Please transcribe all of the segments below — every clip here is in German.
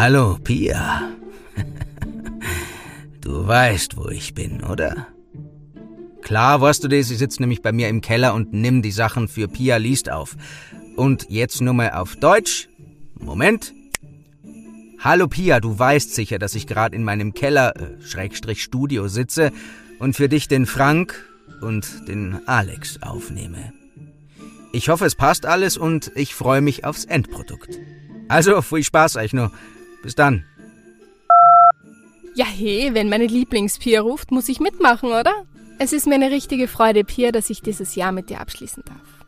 Hallo, Pia. Du weißt, wo ich bin, oder? Klar, weißt du das, ich sitze nämlich bei mir im Keller und nimm die Sachen für Pia liest auf. Und jetzt nur mal auf Deutsch. Moment. Hallo Pia, du weißt sicher, dass ich gerade in meinem Keller, äh, Schrägstrich Studio sitze und für dich den Frank und den Alex aufnehme. Ich hoffe, es passt alles und ich freue mich aufs Endprodukt. Also, viel Spaß euch noch. Bis dann. Ja, hey, wenn meine Lieblingspia ruft, muss ich mitmachen, oder? Es ist mir eine richtige Freude, Pia, dass ich dieses Jahr mit dir abschließen darf.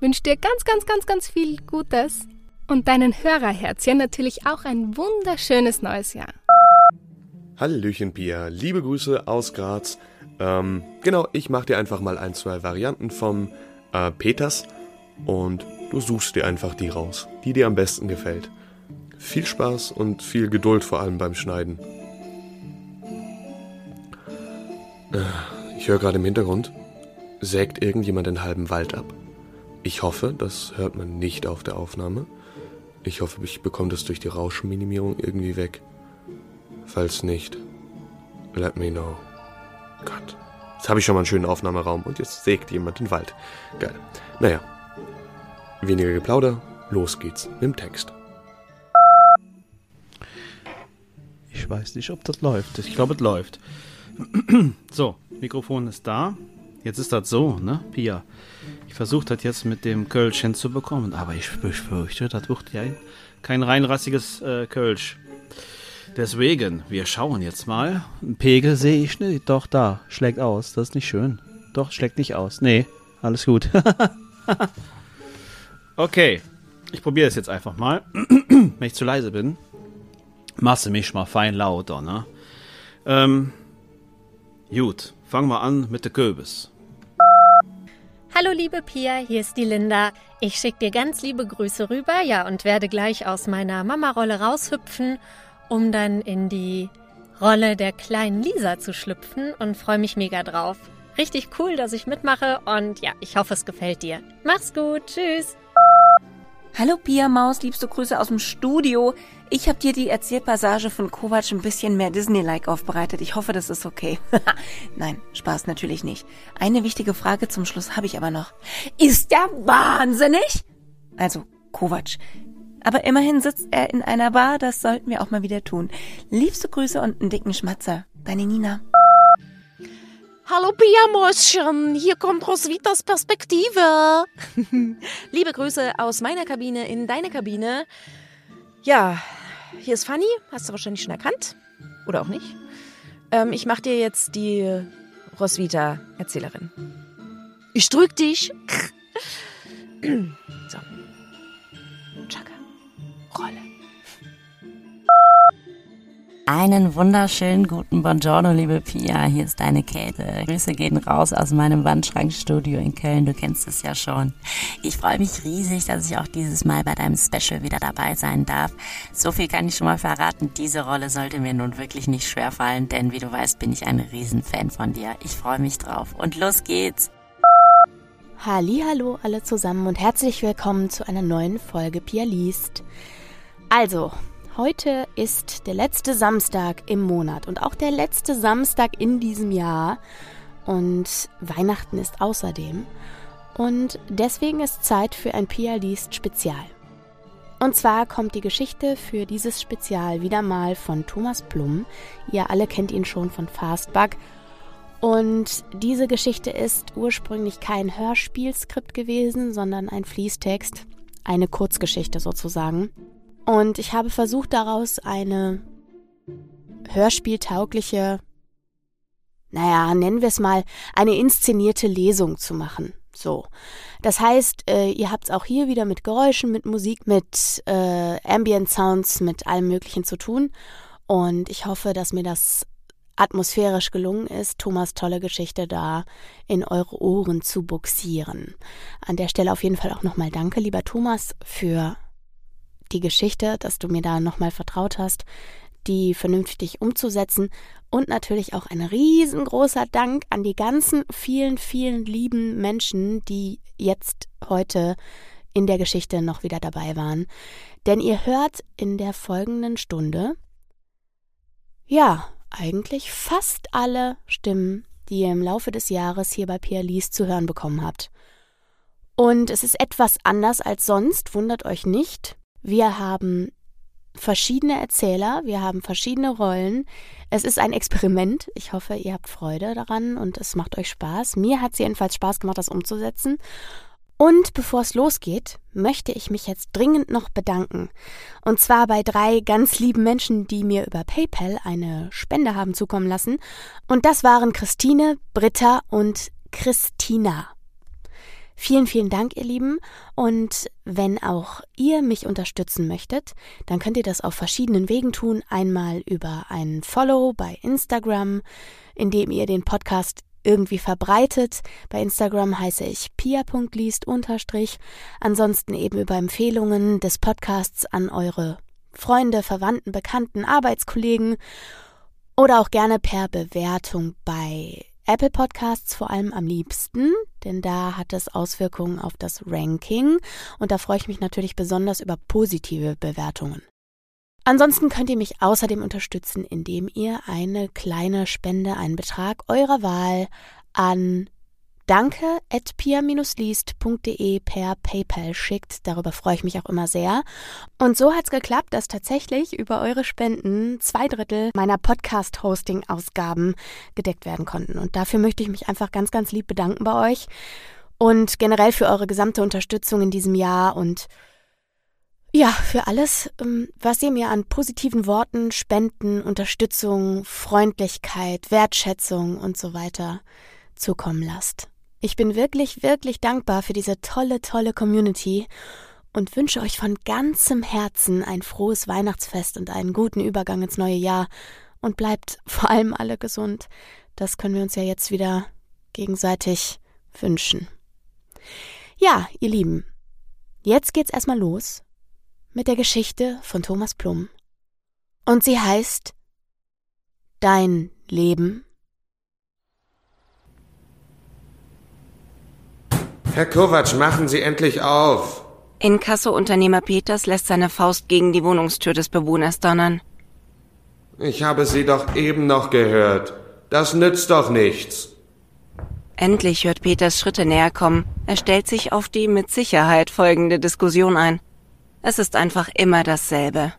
Wünsche dir ganz, ganz, ganz, ganz viel Gutes und deinen Hörerherzchen natürlich auch ein wunderschönes neues Jahr. Hallöchen, Pia. Liebe Grüße aus Graz. Ähm, genau, ich mache dir einfach mal ein, zwei Varianten vom äh, Peters und du suchst dir einfach die raus, die dir am besten gefällt. Viel Spaß und viel Geduld vor allem beim Schneiden. Äh, ich höre gerade im Hintergrund, sägt irgendjemand den halben Wald ab. Ich hoffe, das hört man nicht auf der Aufnahme. Ich hoffe, ich bekomme das durch die Rauschminimierung irgendwie weg. Falls nicht, let me know. Gott. Jetzt habe ich schon mal einen schönen Aufnahmeraum und jetzt sägt jemand den Wald. Geil. Naja. Weniger Geplauder, los geht's mit dem Text. Ich weiß nicht, ob das läuft. Ich glaube, es läuft. so, Mikrofon ist da. Jetzt ist das so, ne, Pia? Ich versuche das jetzt mit dem Kölsch hinzubekommen, aber ich befürchte, das wird ja kein reinrassiges äh, Kölsch. Deswegen, wir schauen jetzt mal. Ein Pegel sehe ich nicht. Doch, da. Schlägt aus. Das ist nicht schön. Doch, schlägt nicht aus. Nee, alles gut. okay. Ich probiere es jetzt einfach mal. Wenn ich zu leise bin, masse mich mal fein lauter, ne? Ähm, gut. Fangen wir an mit der Kürbis. Hallo liebe Pia, hier ist die Linda. Ich schicke dir ganz liebe Grüße rüber, ja, und werde gleich aus meiner Mama-Rolle raushüpfen um dann in die Rolle der kleinen Lisa zu schlüpfen und freue mich mega drauf. Richtig cool, dass ich mitmache und ja, ich hoffe, es gefällt dir. Mach's gut, tschüss. Hallo Pia Maus, liebste Grüße aus dem Studio. Ich habe dir die Erzählpassage von Kovac ein bisschen mehr Disney-like aufbereitet. Ich hoffe, das ist okay. Nein, Spaß natürlich nicht. Eine wichtige Frage zum Schluss habe ich aber noch. Ist der wahnsinnig? Also, Kovac, aber immerhin sitzt er in einer Bar, das sollten wir auch mal wieder tun. Liebste Grüße und einen dicken Schmatzer. Deine Nina. Hallo Pia Mäuschen, hier kommt Roswitas Perspektive. Liebe Grüße aus meiner Kabine in deine Kabine. Ja, hier ist Fanny, hast du wahrscheinlich schon erkannt. Oder auch nicht. Ähm, ich mach dir jetzt die Roswitha-Erzählerin. Ich drück dich. so. Rolle. Einen wunderschönen guten Buongiorno, liebe Pia. Hier ist deine Käthe. Grüße gehen raus aus meinem Wandschrankstudio in Köln. Du kennst es ja schon. Ich freue mich riesig, dass ich auch dieses Mal bei deinem Special wieder dabei sein darf. So viel kann ich schon mal verraten. Diese Rolle sollte mir nun wirklich nicht schwerfallen, denn wie du weißt, bin ich ein Riesenfan von dir. Ich freue mich drauf. Und los geht's. Hallo alle zusammen und herzlich willkommen zu einer neuen Folge Pia liest. Also, heute ist der letzte Samstag im Monat und auch der letzte Samstag in diesem Jahr. Und Weihnachten ist außerdem. Und deswegen ist Zeit für ein Pia liest Spezial. Und zwar kommt die Geschichte für dieses Spezial wieder mal von Thomas Blum. Ihr alle kennt ihn schon von Fastbug. Und diese Geschichte ist ursprünglich kein Hörspielskript gewesen, sondern ein Fließtext, eine Kurzgeschichte sozusagen. Und ich habe versucht daraus eine hörspieltaugliche, naja, nennen wir es mal, eine inszenierte Lesung zu machen. So. Das heißt, äh, ihr habt es auch hier wieder mit Geräuschen, mit Musik, mit äh, Ambient Sounds, mit allem Möglichen zu tun. Und ich hoffe, dass mir das atmosphärisch gelungen ist, Thomas tolle Geschichte da in eure Ohren zu buxieren. An der Stelle auf jeden Fall auch nochmal danke, lieber Thomas, für die Geschichte, dass du mir da nochmal vertraut hast, die vernünftig umzusetzen. Und natürlich auch ein riesengroßer Dank an die ganzen vielen, vielen lieben Menschen, die jetzt heute in der Geschichte noch wieder dabei waren. Denn ihr hört in der folgenden Stunde, ja, eigentlich fast alle Stimmen, die ihr im Laufe des Jahres hier bei Pierre Lies zu hören bekommen habt. Und es ist etwas anders als sonst, wundert euch nicht. Wir haben verschiedene Erzähler, wir haben verschiedene Rollen. Es ist ein Experiment. Ich hoffe, ihr habt Freude daran und es macht euch Spaß. Mir hat es jedenfalls Spaß gemacht, das umzusetzen. Und bevor es losgeht, möchte ich mich jetzt dringend noch bedanken. Und zwar bei drei ganz lieben Menschen, die mir über PayPal eine Spende haben zukommen lassen. Und das waren Christine, Britta und Christina. Vielen, vielen Dank, ihr Lieben. Und wenn auch ihr mich unterstützen möchtet, dann könnt ihr das auf verschiedenen Wegen tun. Einmal über ein Follow bei Instagram, indem ihr den Podcast irgendwie verbreitet. Bei Instagram heiße ich pia.liest unterstrich. Ansonsten eben über Empfehlungen des Podcasts an eure Freunde, Verwandten, Bekannten, Arbeitskollegen oder auch gerne per Bewertung bei Apple Podcasts vor allem am liebsten, denn da hat es Auswirkungen auf das Ranking und da freue ich mich natürlich besonders über positive Bewertungen. Ansonsten könnt ihr mich außerdem unterstützen, indem ihr eine kleine Spende, einen Betrag eurer Wahl an danke at pia-liest.de per PayPal schickt. Darüber freue ich mich auch immer sehr. Und so hat es geklappt, dass tatsächlich über eure Spenden zwei Drittel meiner Podcast-Hosting-Ausgaben gedeckt werden konnten. Und dafür möchte ich mich einfach ganz, ganz lieb bedanken bei euch und generell für eure gesamte Unterstützung in diesem Jahr und ja, für alles, ähm, was ihr mir an positiven Worten, Spenden, Unterstützung, Freundlichkeit, Wertschätzung und so weiter zukommen lasst. Ich bin wirklich, wirklich dankbar für diese tolle, tolle Community und wünsche euch von ganzem Herzen ein frohes Weihnachtsfest und einen guten Übergang ins neue Jahr und bleibt vor allem alle gesund. Das können wir uns ja jetzt wieder gegenseitig wünschen. Ja, ihr Lieben, jetzt geht's erstmal los mit der Geschichte von Thomas Plum. Und sie heißt Dein Leben. Herr Kovac, machen Sie endlich auf. Inkasso-Unternehmer Peters lässt seine Faust gegen die Wohnungstür des Bewohners donnern. Ich habe Sie doch eben noch gehört. Das nützt doch nichts. Endlich hört Peters Schritte näher kommen. Er stellt sich auf die mit Sicherheit folgende Diskussion ein. Es ist einfach immer dasselbe.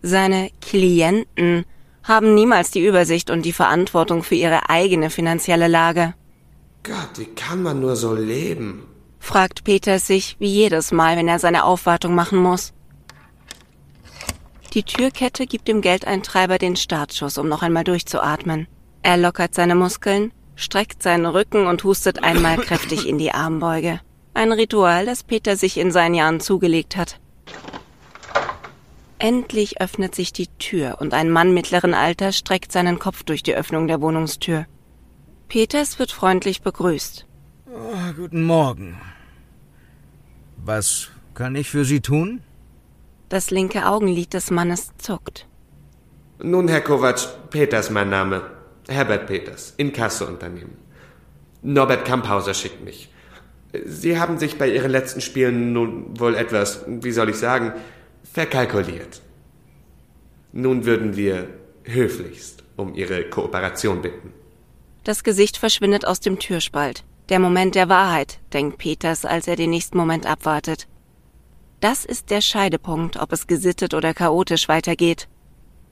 Seine Klienten haben niemals die Übersicht und die Verantwortung für ihre eigene finanzielle Lage. Gott, wie kann man nur so leben? fragt Peter sich wie jedes Mal, wenn er seine Aufwartung machen muss. Die Türkette gibt dem Geldeintreiber den Startschuss, um noch einmal durchzuatmen. Er lockert seine Muskeln, streckt seinen Rücken und hustet einmal kräftig in die Armbeuge. Ein Ritual, das Peter sich in seinen Jahren zugelegt hat. Endlich öffnet sich die Tür und ein Mann mittleren Alters streckt seinen Kopf durch die Öffnung der Wohnungstür. Peters wird freundlich begrüßt. Oh, guten Morgen. Was kann ich für Sie tun? Das linke Augenlid des Mannes zuckt. Nun, Herr Kovac, Peters mein Name. Herbert Peters, Inkasseunternehmen. Norbert Kamphauser schickt mich. Sie haben sich bei Ihren letzten Spielen nun wohl etwas, wie soll ich sagen, verkalkuliert. Nun würden wir höflichst um Ihre Kooperation bitten. Das Gesicht verschwindet aus dem Türspalt. Der Moment der Wahrheit, denkt Peters, als er den nächsten Moment abwartet. Das ist der Scheidepunkt, ob es gesittet oder chaotisch weitergeht.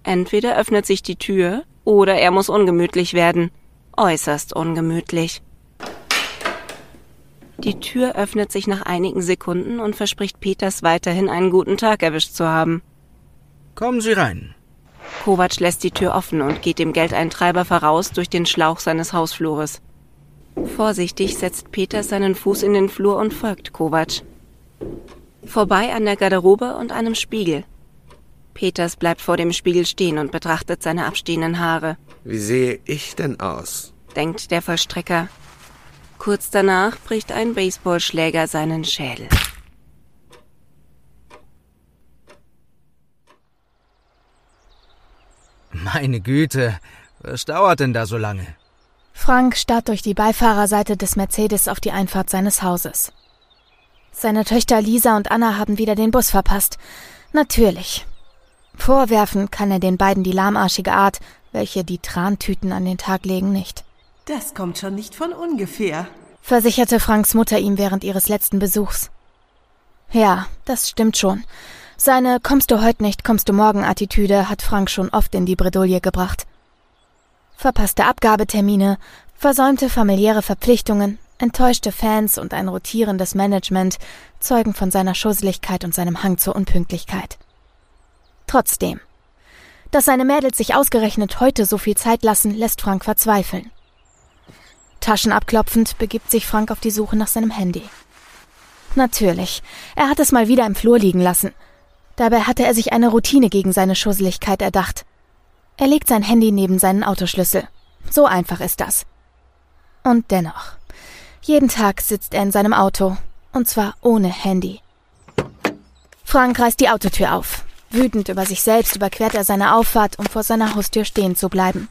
Entweder öffnet sich die Tür oder er muss ungemütlich werden. Äußerst ungemütlich. Die Tür öffnet sich nach einigen Sekunden und verspricht Peters weiterhin einen guten Tag erwischt zu haben. Kommen Sie rein. Kovac lässt die Tür offen und geht dem Geldeintreiber voraus durch den Schlauch seines Hausflures. Vorsichtig setzt Peters seinen Fuß in den Flur und folgt Kovac. Vorbei an der Garderobe und einem Spiegel. Peters bleibt vor dem Spiegel stehen und betrachtet seine abstehenden Haare. Wie sehe ich denn aus? denkt der Vollstrecker. Kurz danach bricht ein Baseballschläger seinen Schädel. Meine Güte, was dauert denn da so lange? Frank starrt durch die Beifahrerseite des Mercedes auf die Einfahrt seines Hauses. Seine Töchter Lisa und Anna haben wieder den Bus verpasst. Natürlich. Vorwerfen kann er den beiden die lahmarschige Art, welche die Trantüten an den Tag legen, nicht. Das kommt schon nicht von ungefähr, versicherte Franks Mutter ihm während ihres letzten Besuchs. Ja, das stimmt schon. Seine Kommst du heute nicht, kommst du morgen Attitüde hat Frank schon oft in die Bredouille gebracht. Verpasste Abgabetermine, versäumte familiäre Verpflichtungen, enttäuschte Fans und ein rotierendes Management zeugen von seiner Schusseligkeit und seinem Hang zur Unpünktlichkeit. Trotzdem. Dass seine Mädels sich ausgerechnet heute so viel Zeit lassen, lässt Frank verzweifeln. Taschen abklopfend begibt sich Frank auf die Suche nach seinem Handy. Natürlich, er hat es mal wieder im Flur liegen lassen. Dabei hatte er sich eine Routine gegen seine Schusseligkeit erdacht. Er legt sein Handy neben seinen Autoschlüssel. So einfach ist das. Und dennoch. Jeden Tag sitzt er in seinem Auto. Und zwar ohne Handy. Frank reißt die Autotür auf. Wütend über sich selbst überquert er seine Auffahrt, um vor seiner Haustür stehen zu bleiben.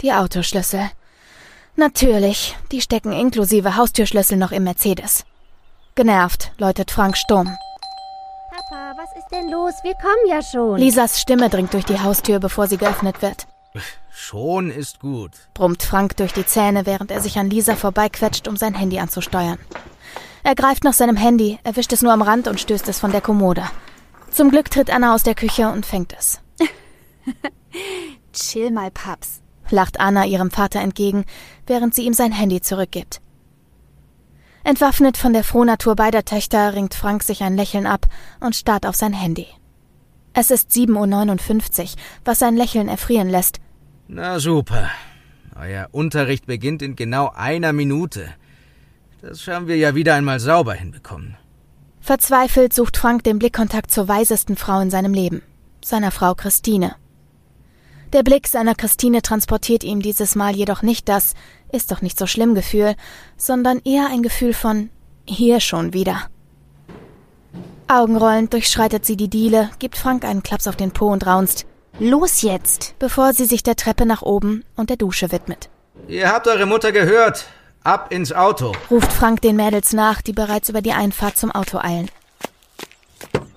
Die Autoschlüssel. Natürlich, die stecken inklusive Haustürschlüssel noch im Mercedes. Genervt läutet Frank stumm. Was ist denn los? Wir kommen ja schon. Lisas Stimme dringt durch die Haustür, bevor sie geöffnet wird. Schon ist gut, brummt Frank durch die Zähne, während er sich an Lisa vorbeiquetscht, um sein Handy anzusteuern. Er greift nach seinem Handy, erwischt es nur am Rand und stößt es von der Kommode. Zum Glück tritt Anna aus der Küche und fängt es. Chill mal, Paps, lacht Anna ihrem Vater entgegen, während sie ihm sein Handy zurückgibt. Entwaffnet von der Frohnatur beider Töchter ringt Frank sich ein Lächeln ab und starrt auf sein Handy. Es ist 7.59 Uhr, was sein Lächeln erfrieren lässt. Na super. Euer Unterricht beginnt in genau einer Minute. Das haben wir ja wieder einmal sauber hinbekommen. Verzweifelt sucht Frank den Blickkontakt zur weisesten Frau in seinem Leben, seiner Frau Christine. Der Blick seiner Christine transportiert ihm dieses Mal jedoch nicht das ist doch nicht so schlimm Gefühl, sondern eher ein Gefühl von hier schon wieder. Augenrollend durchschreitet sie die Diele, gibt Frank einen Klaps auf den Po und raunzt. Los jetzt, bevor sie sich der Treppe nach oben und der Dusche widmet. Ihr habt eure Mutter gehört. Ab ins Auto, ruft Frank den Mädels nach, die bereits über die Einfahrt zum Auto eilen.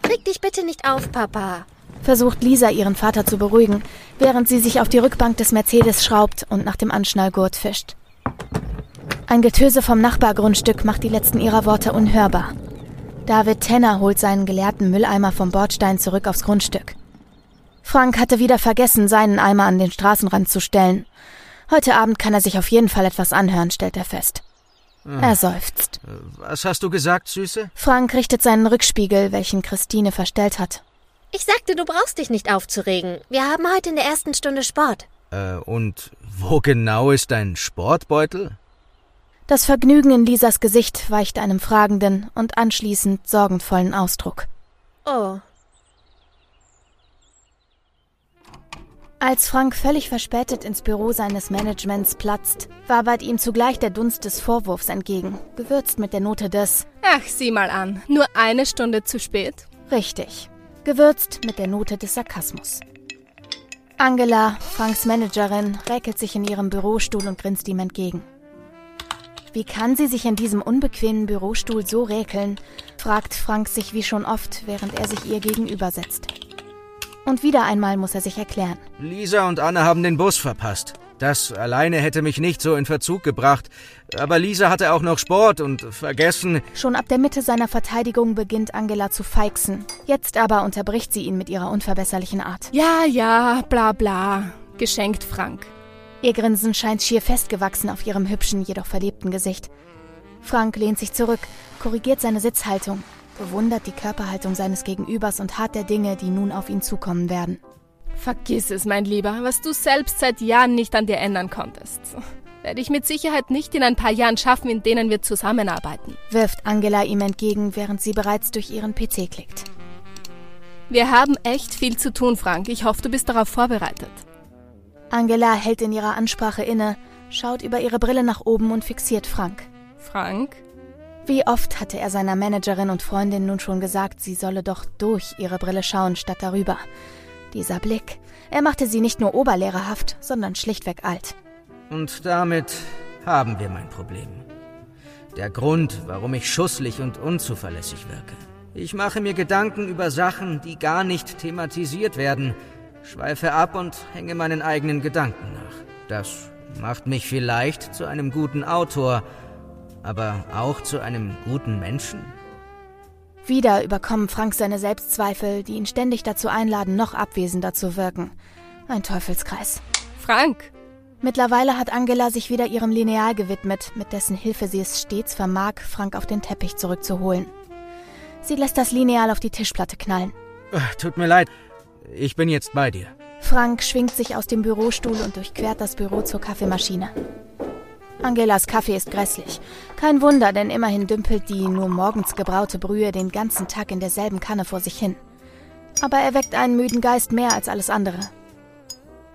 Reg dich bitte nicht auf, Papa, versucht Lisa ihren Vater zu beruhigen, während sie sich auf die Rückbank des Mercedes schraubt und nach dem Anschnallgurt fischt. Ein Getöse vom Nachbargrundstück macht die letzten ihrer Worte unhörbar. David Tenner holt seinen geleerten Mülleimer vom Bordstein zurück aufs Grundstück. Frank hatte wieder vergessen, seinen Eimer an den Straßenrand zu stellen. Heute Abend kann er sich auf jeden Fall etwas anhören, stellt er fest. Ah. Er seufzt. Was hast du gesagt, Süße? Frank richtet seinen Rückspiegel, welchen Christine verstellt hat. Ich sagte, du brauchst dich nicht aufzuregen. Wir haben heute in der ersten Stunde Sport. Äh, und wo genau ist dein Sportbeutel? Das Vergnügen in Lisas Gesicht weicht einem fragenden und anschließend sorgenvollen Ausdruck. Oh, Als Frank völlig verspätet ins Büro seines Managements platzt, wabert ihm zugleich der Dunst des Vorwurfs entgegen, gewürzt mit der Note des Ach, sieh mal an, nur eine Stunde zu spät. Richtig, gewürzt mit der Note des Sarkasmus. Angela, Franks Managerin, räkelt sich in ihrem Bürostuhl und grinst ihm entgegen. Wie kann sie sich in diesem unbequemen Bürostuhl so räkeln, fragt Frank sich wie schon oft, während er sich ihr gegenübersetzt. Und wieder einmal muss er sich erklären. Lisa und Anne haben den Bus verpasst. Das alleine hätte mich nicht so in Verzug gebracht. Aber Lisa hatte auch noch Sport und vergessen. Schon ab der Mitte seiner Verteidigung beginnt Angela zu feixen. Jetzt aber unterbricht sie ihn mit ihrer unverbesserlichen Art. Ja, ja, bla bla. Geschenkt Frank. Ihr Grinsen scheint schier festgewachsen auf ihrem hübschen, jedoch verlebten Gesicht. Frank lehnt sich zurück, korrigiert seine Sitzhaltung bewundert die Körperhaltung seines Gegenübers und hart der Dinge, die nun auf ihn zukommen werden. Vergiss es, mein Lieber, was du selbst seit Jahren nicht an dir ändern konntest. Werde ich mit Sicherheit nicht in ein paar Jahren schaffen, in denen wir zusammenarbeiten. Wirft Angela ihm entgegen, während sie bereits durch ihren PC klickt. Wir haben echt viel zu tun, Frank. Ich hoffe, du bist darauf vorbereitet. Angela hält in ihrer Ansprache inne, schaut über ihre Brille nach oben und fixiert Frank. Frank? Wie oft hatte er seiner Managerin und Freundin nun schon gesagt, sie solle doch durch ihre Brille schauen statt darüber. Dieser Blick, er machte sie nicht nur oberlehrerhaft, sondern schlichtweg alt. Und damit haben wir mein Problem. Der Grund, warum ich schusslich und unzuverlässig wirke. Ich mache mir Gedanken über Sachen, die gar nicht thematisiert werden, schweife ab und hänge meinen eigenen Gedanken nach. Das macht mich vielleicht zu einem guten Autor, aber auch zu einem guten Menschen. Wieder überkommen Frank seine Selbstzweifel, die ihn ständig dazu einladen, noch abwesender zu wirken. Ein Teufelskreis. Frank! Mittlerweile hat Angela sich wieder ihrem Lineal gewidmet, mit dessen Hilfe sie es stets vermag, Frank auf den Teppich zurückzuholen. Sie lässt das Lineal auf die Tischplatte knallen. Ach, tut mir leid. Ich bin jetzt bei dir. Frank schwingt sich aus dem Bürostuhl und durchquert das Büro zur Kaffeemaschine. Angelas Kaffee ist grässlich. Kein Wunder, denn immerhin dümpelt die nur morgens gebraute Brühe den ganzen Tag in derselben Kanne vor sich hin. Aber er weckt einen müden Geist mehr als alles andere.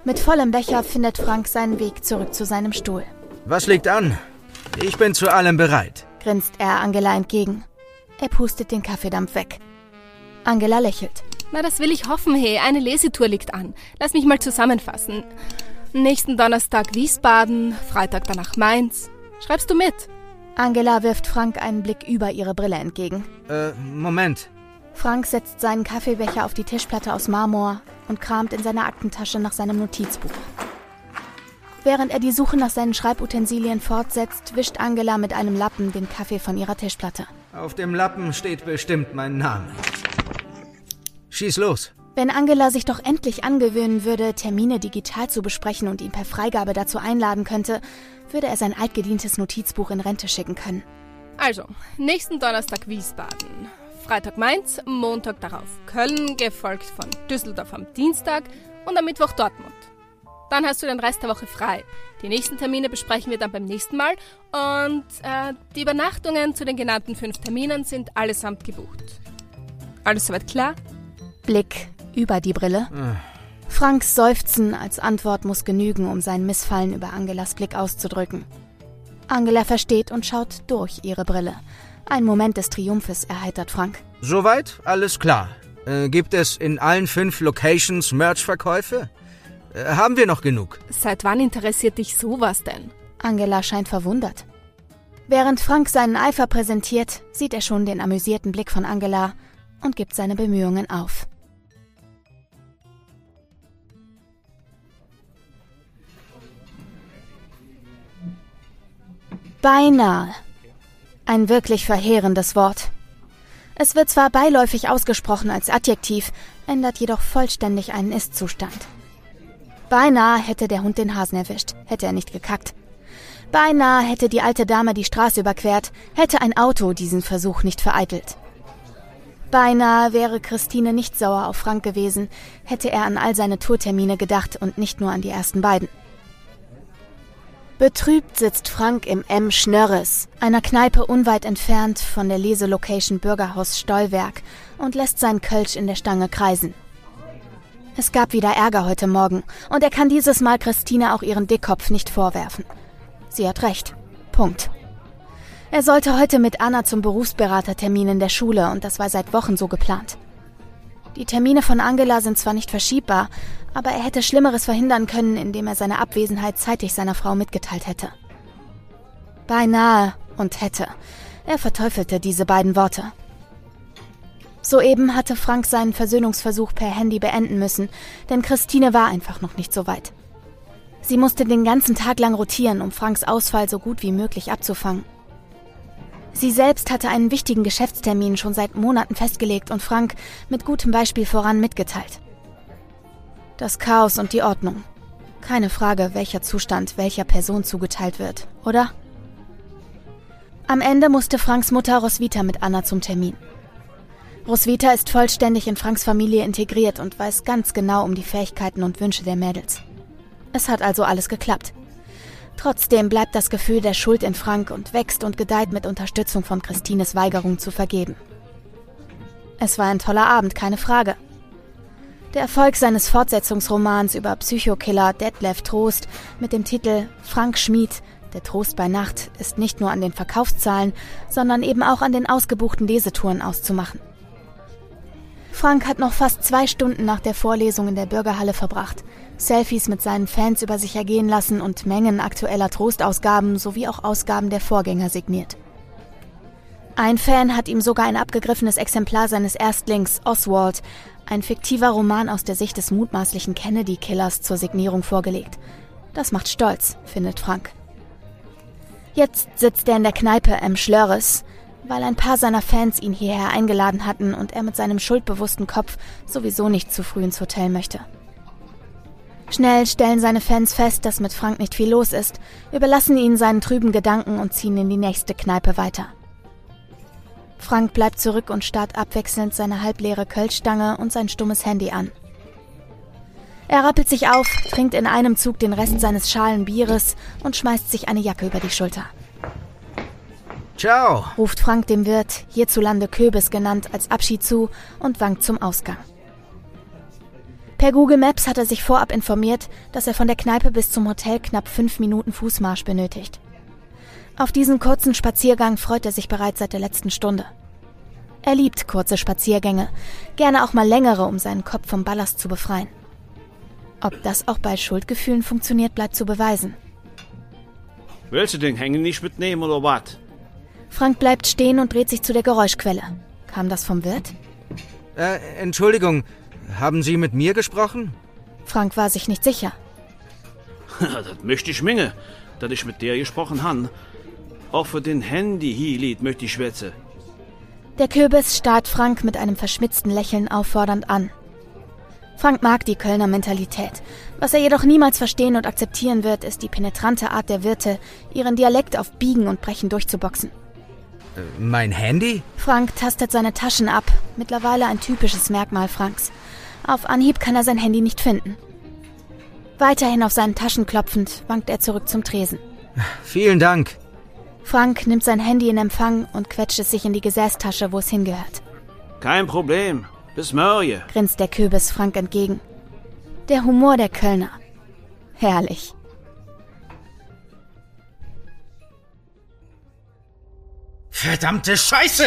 Mit vollem Becher findet Frank seinen Weg zurück zu seinem Stuhl. Was liegt an? Ich bin zu allem bereit, grinst er Angela entgegen. Er pustet den Kaffeedampf weg. Angela lächelt. Na, das will ich hoffen, hey. Eine Lesetour liegt an. Lass mich mal zusammenfassen. Nächsten Donnerstag Wiesbaden, Freitag danach Mainz. Schreibst du mit? Angela wirft Frank einen Blick über ihre Brille entgegen. Äh, Moment. Frank setzt seinen Kaffeebecher auf die Tischplatte aus Marmor und kramt in seiner Aktentasche nach seinem Notizbuch. Während er die Suche nach seinen Schreibutensilien fortsetzt, wischt Angela mit einem Lappen den Kaffee von ihrer Tischplatte. Auf dem Lappen steht bestimmt mein Name. Schieß los. Wenn Angela sich doch endlich angewöhnen würde, Termine digital zu besprechen und ihn per Freigabe dazu einladen könnte, würde er sein altgedientes Notizbuch in Rente schicken können. Also, nächsten Donnerstag Wiesbaden. Freitag Mainz, Montag darauf Köln, gefolgt von Düsseldorf am Dienstag und am Mittwoch Dortmund. Dann hast du den Rest der Woche frei. Die nächsten Termine besprechen wir dann beim nächsten Mal und äh, die Übernachtungen zu den genannten fünf Terminen sind allesamt gebucht. Alles soweit klar? Blick über die Brille. Franks Seufzen als Antwort muss genügen, um sein Missfallen über Angelas Blick auszudrücken. Angela versteht und schaut durch ihre Brille. Ein Moment des Triumphes erheitert Frank. Soweit alles klar. Äh, gibt es in allen fünf Locations Merch-Verkäufe? Äh, haben wir noch genug? Seit wann interessiert dich sowas denn? Angela scheint verwundert. Während Frank seinen Eifer präsentiert, sieht er schon den amüsierten Blick von Angela und gibt seine Bemühungen auf. Beinahe. Ein wirklich verheerendes Wort. Es wird zwar beiläufig ausgesprochen als Adjektiv, ändert jedoch vollständig einen Ist-Zustand. Beinahe hätte der Hund den Hasen erwischt, hätte er nicht gekackt. Beinahe hätte die alte Dame die Straße überquert, hätte ein Auto diesen Versuch nicht vereitelt. Beinahe wäre Christine nicht sauer auf Frank gewesen, hätte er an all seine Tourtermine gedacht und nicht nur an die ersten beiden. Betrübt sitzt Frank im M. Schnörres, einer Kneipe unweit entfernt von der Leselocation Bürgerhaus Stollwerk, und lässt seinen Kölsch in der Stange kreisen. Es gab wieder Ärger heute Morgen, und er kann dieses Mal Christine auch ihren Dickkopf nicht vorwerfen. Sie hat recht. Punkt. Er sollte heute mit Anna zum Berufsberatertermin in der Schule, und das war seit Wochen so geplant. Die Termine von Angela sind zwar nicht verschiebbar, aber er hätte Schlimmeres verhindern können, indem er seine Abwesenheit zeitig seiner Frau mitgeteilt hätte. Beinahe und hätte. Er verteufelte diese beiden Worte. Soeben hatte Frank seinen Versöhnungsversuch per Handy beenden müssen, denn Christine war einfach noch nicht so weit. Sie musste den ganzen Tag lang rotieren, um Franks Ausfall so gut wie möglich abzufangen. Sie selbst hatte einen wichtigen Geschäftstermin schon seit Monaten festgelegt und Frank mit gutem Beispiel voran mitgeteilt. Das Chaos und die Ordnung. Keine Frage, welcher Zustand welcher Person zugeteilt wird, oder? Am Ende musste Franks Mutter Roswitha mit Anna zum Termin. Roswitha ist vollständig in Franks Familie integriert und weiß ganz genau um die Fähigkeiten und Wünsche der Mädels. Es hat also alles geklappt. Trotzdem bleibt das Gefühl der Schuld in Frank und wächst und gedeiht mit Unterstützung von Christines Weigerung zu vergeben. Es war ein toller Abend, keine Frage. Der Erfolg seines Fortsetzungsromans über Psychokiller Detlef Trost mit dem Titel Frank Schmid, der Trost bei Nacht, ist nicht nur an den Verkaufszahlen, sondern eben auch an den ausgebuchten Lesetouren auszumachen. Frank hat noch fast zwei Stunden nach der Vorlesung in der Bürgerhalle verbracht, Selfies mit seinen Fans über sich ergehen lassen und Mengen aktueller Trostausgaben sowie auch Ausgaben der Vorgänger signiert. Ein Fan hat ihm sogar ein abgegriffenes Exemplar seines Erstlings, Oswald, ein fiktiver Roman aus der Sicht des mutmaßlichen Kennedy-Killers, zur Signierung vorgelegt. Das macht stolz, findet Frank. Jetzt sitzt er in der Kneipe im Schlörres, weil ein paar seiner Fans ihn hierher eingeladen hatten und er mit seinem schuldbewussten Kopf sowieso nicht zu früh ins Hotel möchte. Schnell stellen seine Fans fest, dass mit Frank nicht viel los ist, überlassen ihn seinen trüben Gedanken und ziehen in die nächste Kneipe weiter. Frank bleibt zurück und starrt abwechselnd seine halbleere Kölschstange und sein stummes Handy an. Er rappelt sich auf, trinkt in einem Zug den Rest seines schalen Bieres und schmeißt sich eine Jacke über die Schulter. Ciao, ruft Frank dem Wirt, hierzulande Köbis genannt, als Abschied zu und wankt zum Ausgang. Per Google Maps hat er sich vorab informiert, dass er von der Kneipe bis zum Hotel knapp fünf Minuten Fußmarsch benötigt. Auf diesen kurzen Spaziergang freut er sich bereits seit der letzten Stunde. Er liebt kurze Spaziergänge, gerne auch mal längere, um seinen Kopf vom Ballast zu befreien. Ob das auch bei Schuldgefühlen funktioniert, bleibt zu beweisen. Willst du den Hängen nicht mitnehmen oder was? Frank bleibt stehen und dreht sich zu der Geräuschquelle. Kam das vom Wirt? Äh, Entschuldigung, haben Sie mit mir gesprochen? Frank war sich nicht sicher. das möchte ich minge, dass ich mit der gesprochen han. Auch für den Handy hier lied möchte ich schwätze. Der Kürbis starrt Frank mit einem verschmitzten Lächeln auffordernd an. Frank mag die Kölner Mentalität. Was er jedoch niemals verstehen und akzeptieren wird, ist die penetrante Art der Wirte, ihren Dialekt auf Biegen und Brechen durchzuboxen. Äh, mein Handy? Frank tastet seine Taschen ab, mittlerweile ein typisches Merkmal Franks. Auf Anhieb kann er sein Handy nicht finden. Weiterhin auf seinen Taschen klopfend, wankt er zurück zum Tresen. Vielen Dank. Frank nimmt sein Handy in Empfang und quetscht es sich in die Gesäßtasche, wo es hingehört. Kein Problem. Bis morgen, grinst der Kürbis Frank entgegen. Der Humor der Kölner. Herrlich. Verdammte Scheiße!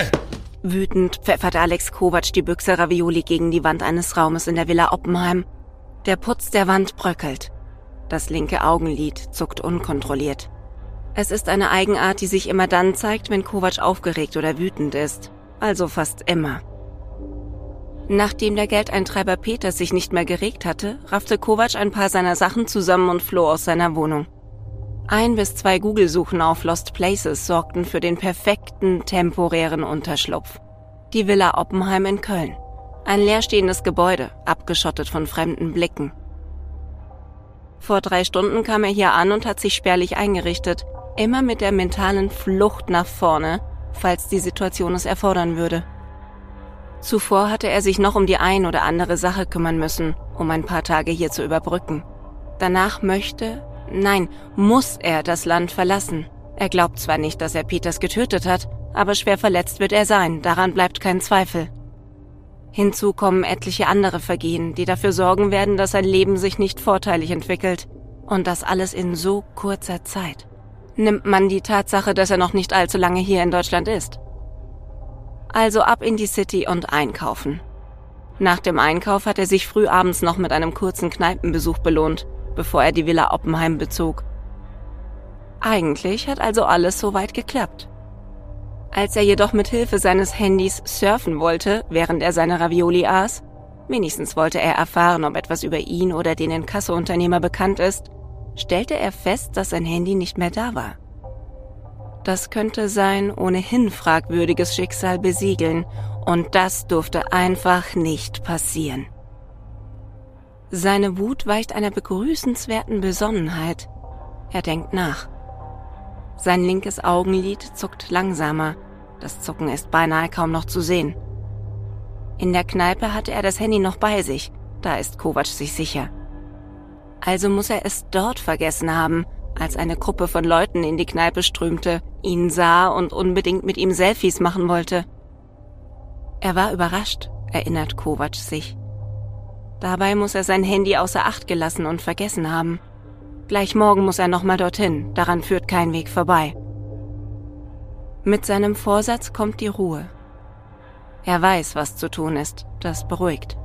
Wütend pfeffert Alex Kovac die Büchse Ravioli gegen die Wand eines Raumes in der Villa Oppenheim. Der Putz der Wand bröckelt. Das linke Augenlid zuckt unkontrolliert. Es ist eine Eigenart, die sich immer dann zeigt, wenn Kovac aufgeregt oder wütend ist. Also fast immer. Nachdem der Geldeintreiber Peter sich nicht mehr geregt hatte, raffte Kovac ein paar seiner Sachen zusammen und floh aus seiner Wohnung. Ein bis zwei Google-Suchen auf Lost Places sorgten für den perfekten temporären Unterschlupf. Die Villa Oppenheim in Köln. Ein leerstehendes Gebäude, abgeschottet von fremden Blicken. Vor drei Stunden kam er hier an und hat sich spärlich eingerichtet, immer mit der mentalen Flucht nach vorne, falls die Situation es erfordern würde. Zuvor hatte er sich noch um die ein oder andere Sache kümmern müssen, um ein paar Tage hier zu überbrücken. Danach möchte, nein, muss er das Land verlassen. Er glaubt zwar nicht, dass er Peters getötet hat, aber schwer verletzt wird er sein, daran bleibt kein Zweifel. Hinzu kommen etliche andere Vergehen, die dafür sorgen werden, dass sein Leben sich nicht vorteilig entwickelt. Und das alles in so kurzer Zeit. Nimmt man die Tatsache, dass er noch nicht allzu lange hier in Deutschland ist. Also ab in die City und einkaufen. Nach dem Einkauf hat er sich früh abends noch mit einem kurzen Kneipenbesuch belohnt, bevor er die Villa Oppenheim bezog. Eigentlich hat also alles soweit geklappt. Als er jedoch mit Hilfe seines Handys surfen wollte, während er seine Ravioli aß, wenigstens wollte er erfahren, ob etwas über ihn oder den Inkasso-Unternehmer bekannt ist, stellte er fest, dass sein Handy nicht mehr da war. Das könnte sein ohnehin fragwürdiges Schicksal besiegeln, und das durfte einfach nicht passieren. Seine Wut weicht einer begrüßenswerten Besonnenheit. Er denkt nach. Sein linkes Augenlid zuckt langsamer, das Zucken ist beinahe kaum noch zu sehen. In der Kneipe hatte er das Handy noch bei sich, da ist Kovac sich sicher. Also muss er es dort vergessen haben, als eine Gruppe von Leuten in die Kneipe strömte, ihn sah und unbedingt mit ihm Selfies machen wollte. Er war überrascht, erinnert Kovac sich. Dabei muss er sein Handy außer Acht gelassen und vergessen haben. Gleich morgen muss er nochmal dorthin, daran führt kein Weg vorbei. Mit seinem Vorsatz kommt die Ruhe. Er weiß, was zu tun ist, das beruhigt.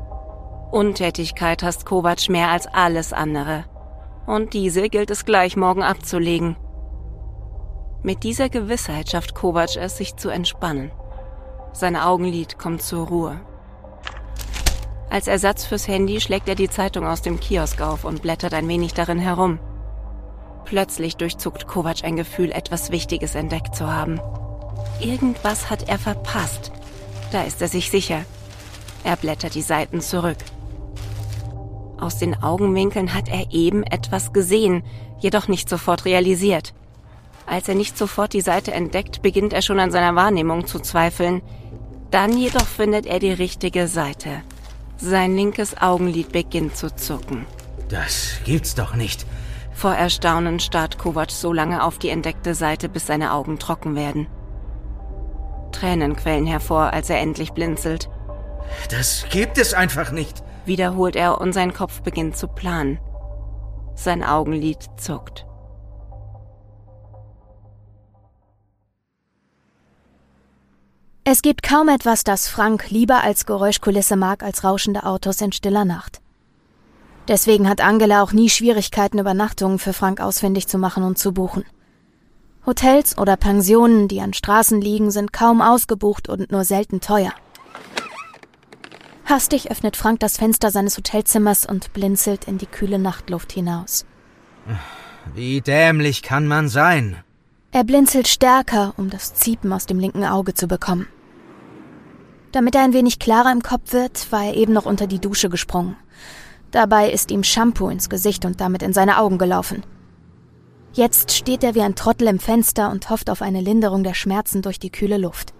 Untätigkeit hasst Kovac mehr als alles andere und diese gilt es gleich morgen abzulegen. Mit dieser Gewissheit schafft Kovac es, sich zu entspannen. Sein Augenlid kommt zur Ruhe. Als Ersatz fürs Handy schlägt er die Zeitung aus dem Kiosk auf und blättert ein wenig darin herum. Plötzlich durchzuckt Kovac ein Gefühl, etwas Wichtiges entdeckt zu haben. Irgendwas hat er verpasst. Da ist er sich sicher. Er blättert die Seiten zurück. Aus den Augenwinkeln hat er eben etwas gesehen, jedoch nicht sofort realisiert. Als er nicht sofort die Seite entdeckt, beginnt er schon an seiner Wahrnehmung zu zweifeln. Dann jedoch findet er die richtige Seite. Sein linkes Augenlid beginnt zu zucken. Das gibt's doch nicht. Vor Erstaunen starrt Kovac so lange auf die entdeckte Seite, bis seine Augen trocken werden. Tränen quellen hervor, als er endlich blinzelt. Das gibt es einfach nicht. Wiederholt er und sein Kopf beginnt zu planen. Sein Augenlid zuckt. Es gibt kaum etwas, das Frank lieber als Geräuschkulisse mag als rauschende Autos in stiller Nacht. Deswegen hat Angela auch nie Schwierigkeiten, Übernachtungen für Frank ausfindig zu machen und zu buchen. Hotels oder Pensionen, die an Straßen liegen, sind kaum ausgebucht und nur selten teuer. Hastig öffnet Frank das Fenster seines Hotelzimmers und blinzelt in die kühle Nachtluft hinaus. Wie dämlich kann man sein? Er blinzelt stärker, um das Ziepen aus dem linken Auge zu bekommen. Damit er ein wenig klarer im Kopf wird, war er eben noch unter die Dusche gesprungen. Dabei ist ihm Shampoo ins Gesicht und damit in seine Augen gelaufen. Jetzt steht er wie ein Trottel im Fenster und hofft auf eine Linderung der Schmerzen durch die kühle Luft.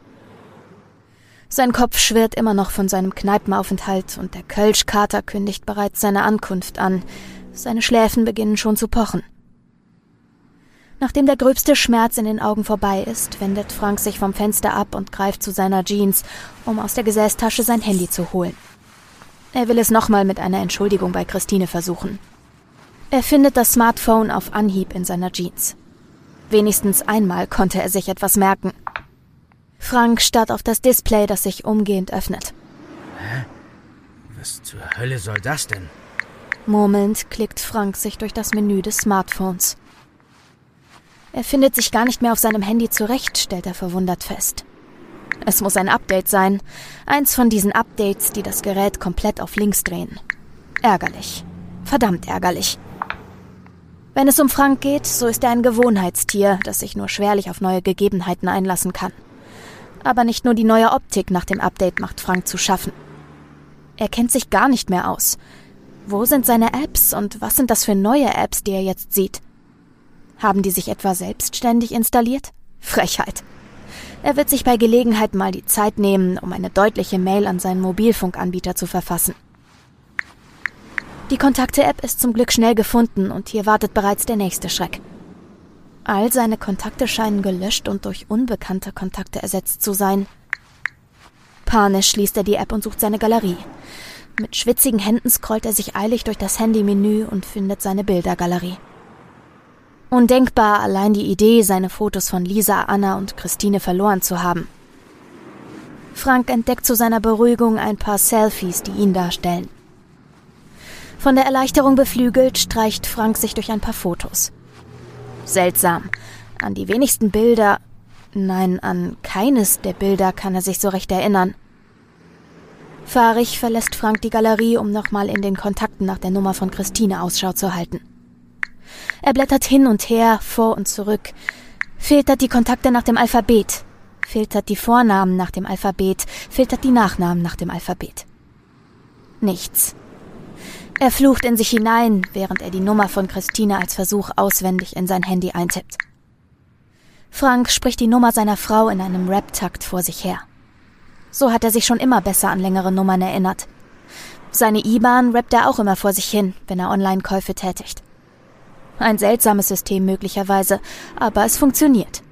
Sein Kopf schwirrt immer noch von seinem Kneipenaufenthalt und der Kölschkater kündigt bereits seine Ankunft an. Seine Schläfen beginnen schon zu pochen. Nachdem der gröbste Schmerz in den Augen vorbei ist, wendet Frank sich vom Fenster ab und greift zu seiner Jeans, um aus der Gesäßtasche sein Handy zu holen. Er will es nochmal mit einer Entschuldigung bei Christine versuchen. Er findet das Smartphone auf Anhieb in seiner Jeans. Wenigstens einmal konnte er sich etwas merken. Frank starrt auf das Display, das sich umgehend öffnet. Hä? Was zur Hölle soll das denn? Murmelnd klickt Frank sich durch das Menü des Smartphones. Er findet sich gar nicht mehr auf seinem Handy zurecht, stellt er verwundert fest. Es muss ein Update sein. Eins von diesen Updates, die das Gerät komplett auf links drehen. Ärgerlich. Verdammt ärgerlich. Wenn es um Frank geht, so ist er ein Gewohnheitstier, das sich nur schwerlich auf neue Gegebenheiten einlassen kann. Aber nicht nur die neue Optik nach dem Update macht Frank zu schaffen. Er kennt sich gar nicht mehr aus. Wo sind seine Apps und was sind das für neue Apps, die er jetzt sieht? Haben die sich etwa selbstständig installiert? Frechheit. Er wird sich bei Gelegenheit mal die Zeit nehmen, um eine deutliche Mail an seinen Mobilfunkanbieter zu verfassen. Die Kontakte-App ist zum Glück schnell gefunden und hier wartet bereits der nächste Schreck. All seine Kontakte scheinen gelöscht und durch unbekannte Kontakte ersetzt zu sein. Panisch schließt er die App und sucht seine Galerie. Mit schwitzigen Händen scrollt er sich eilig durch das Handymenü und findet seine Bildergalerie. Undenkbar allein die Idee, seine Fotos von Lisa, Anna und Christine verloren zu haben. Frank entdeckt zu seiner Beruhigung ein paar Selfies, die ihn darstellen. Von der Erleichterung beflügelt, streicht Frank sich durch ein paar Fotos. Seltsam. An die wenigsten Bilder, nein, an keines der Bilder kann er sich so recht erinnern. Fahrig verlässt Frank die Galerie, um nochmal in den Kontakten nach der Nummer von Christine Ausschau zu halten. Er blättert hin und her, vor und zurück, filtert die Kontakte nach dem Alphabet, filtert die Vornamen nach dem Alphabet, filtert die Nachnamen nach dem Alphabet. Nichts. Er flucht in sich hinein, während er die Nummer von Christine als Versuch auswendig in sein Handy eintippt. Frank spricht die Nummer seiner Frau in einem Rap-Takt vor sich her. So hat er sich schon immer besser an längere Nummern erinnert. Seine IBAN rappt er auch immer vor sich hin, wenn er Online-Käufe tätigt. Ein seltsames System möglicherweise, aber es funktioniert.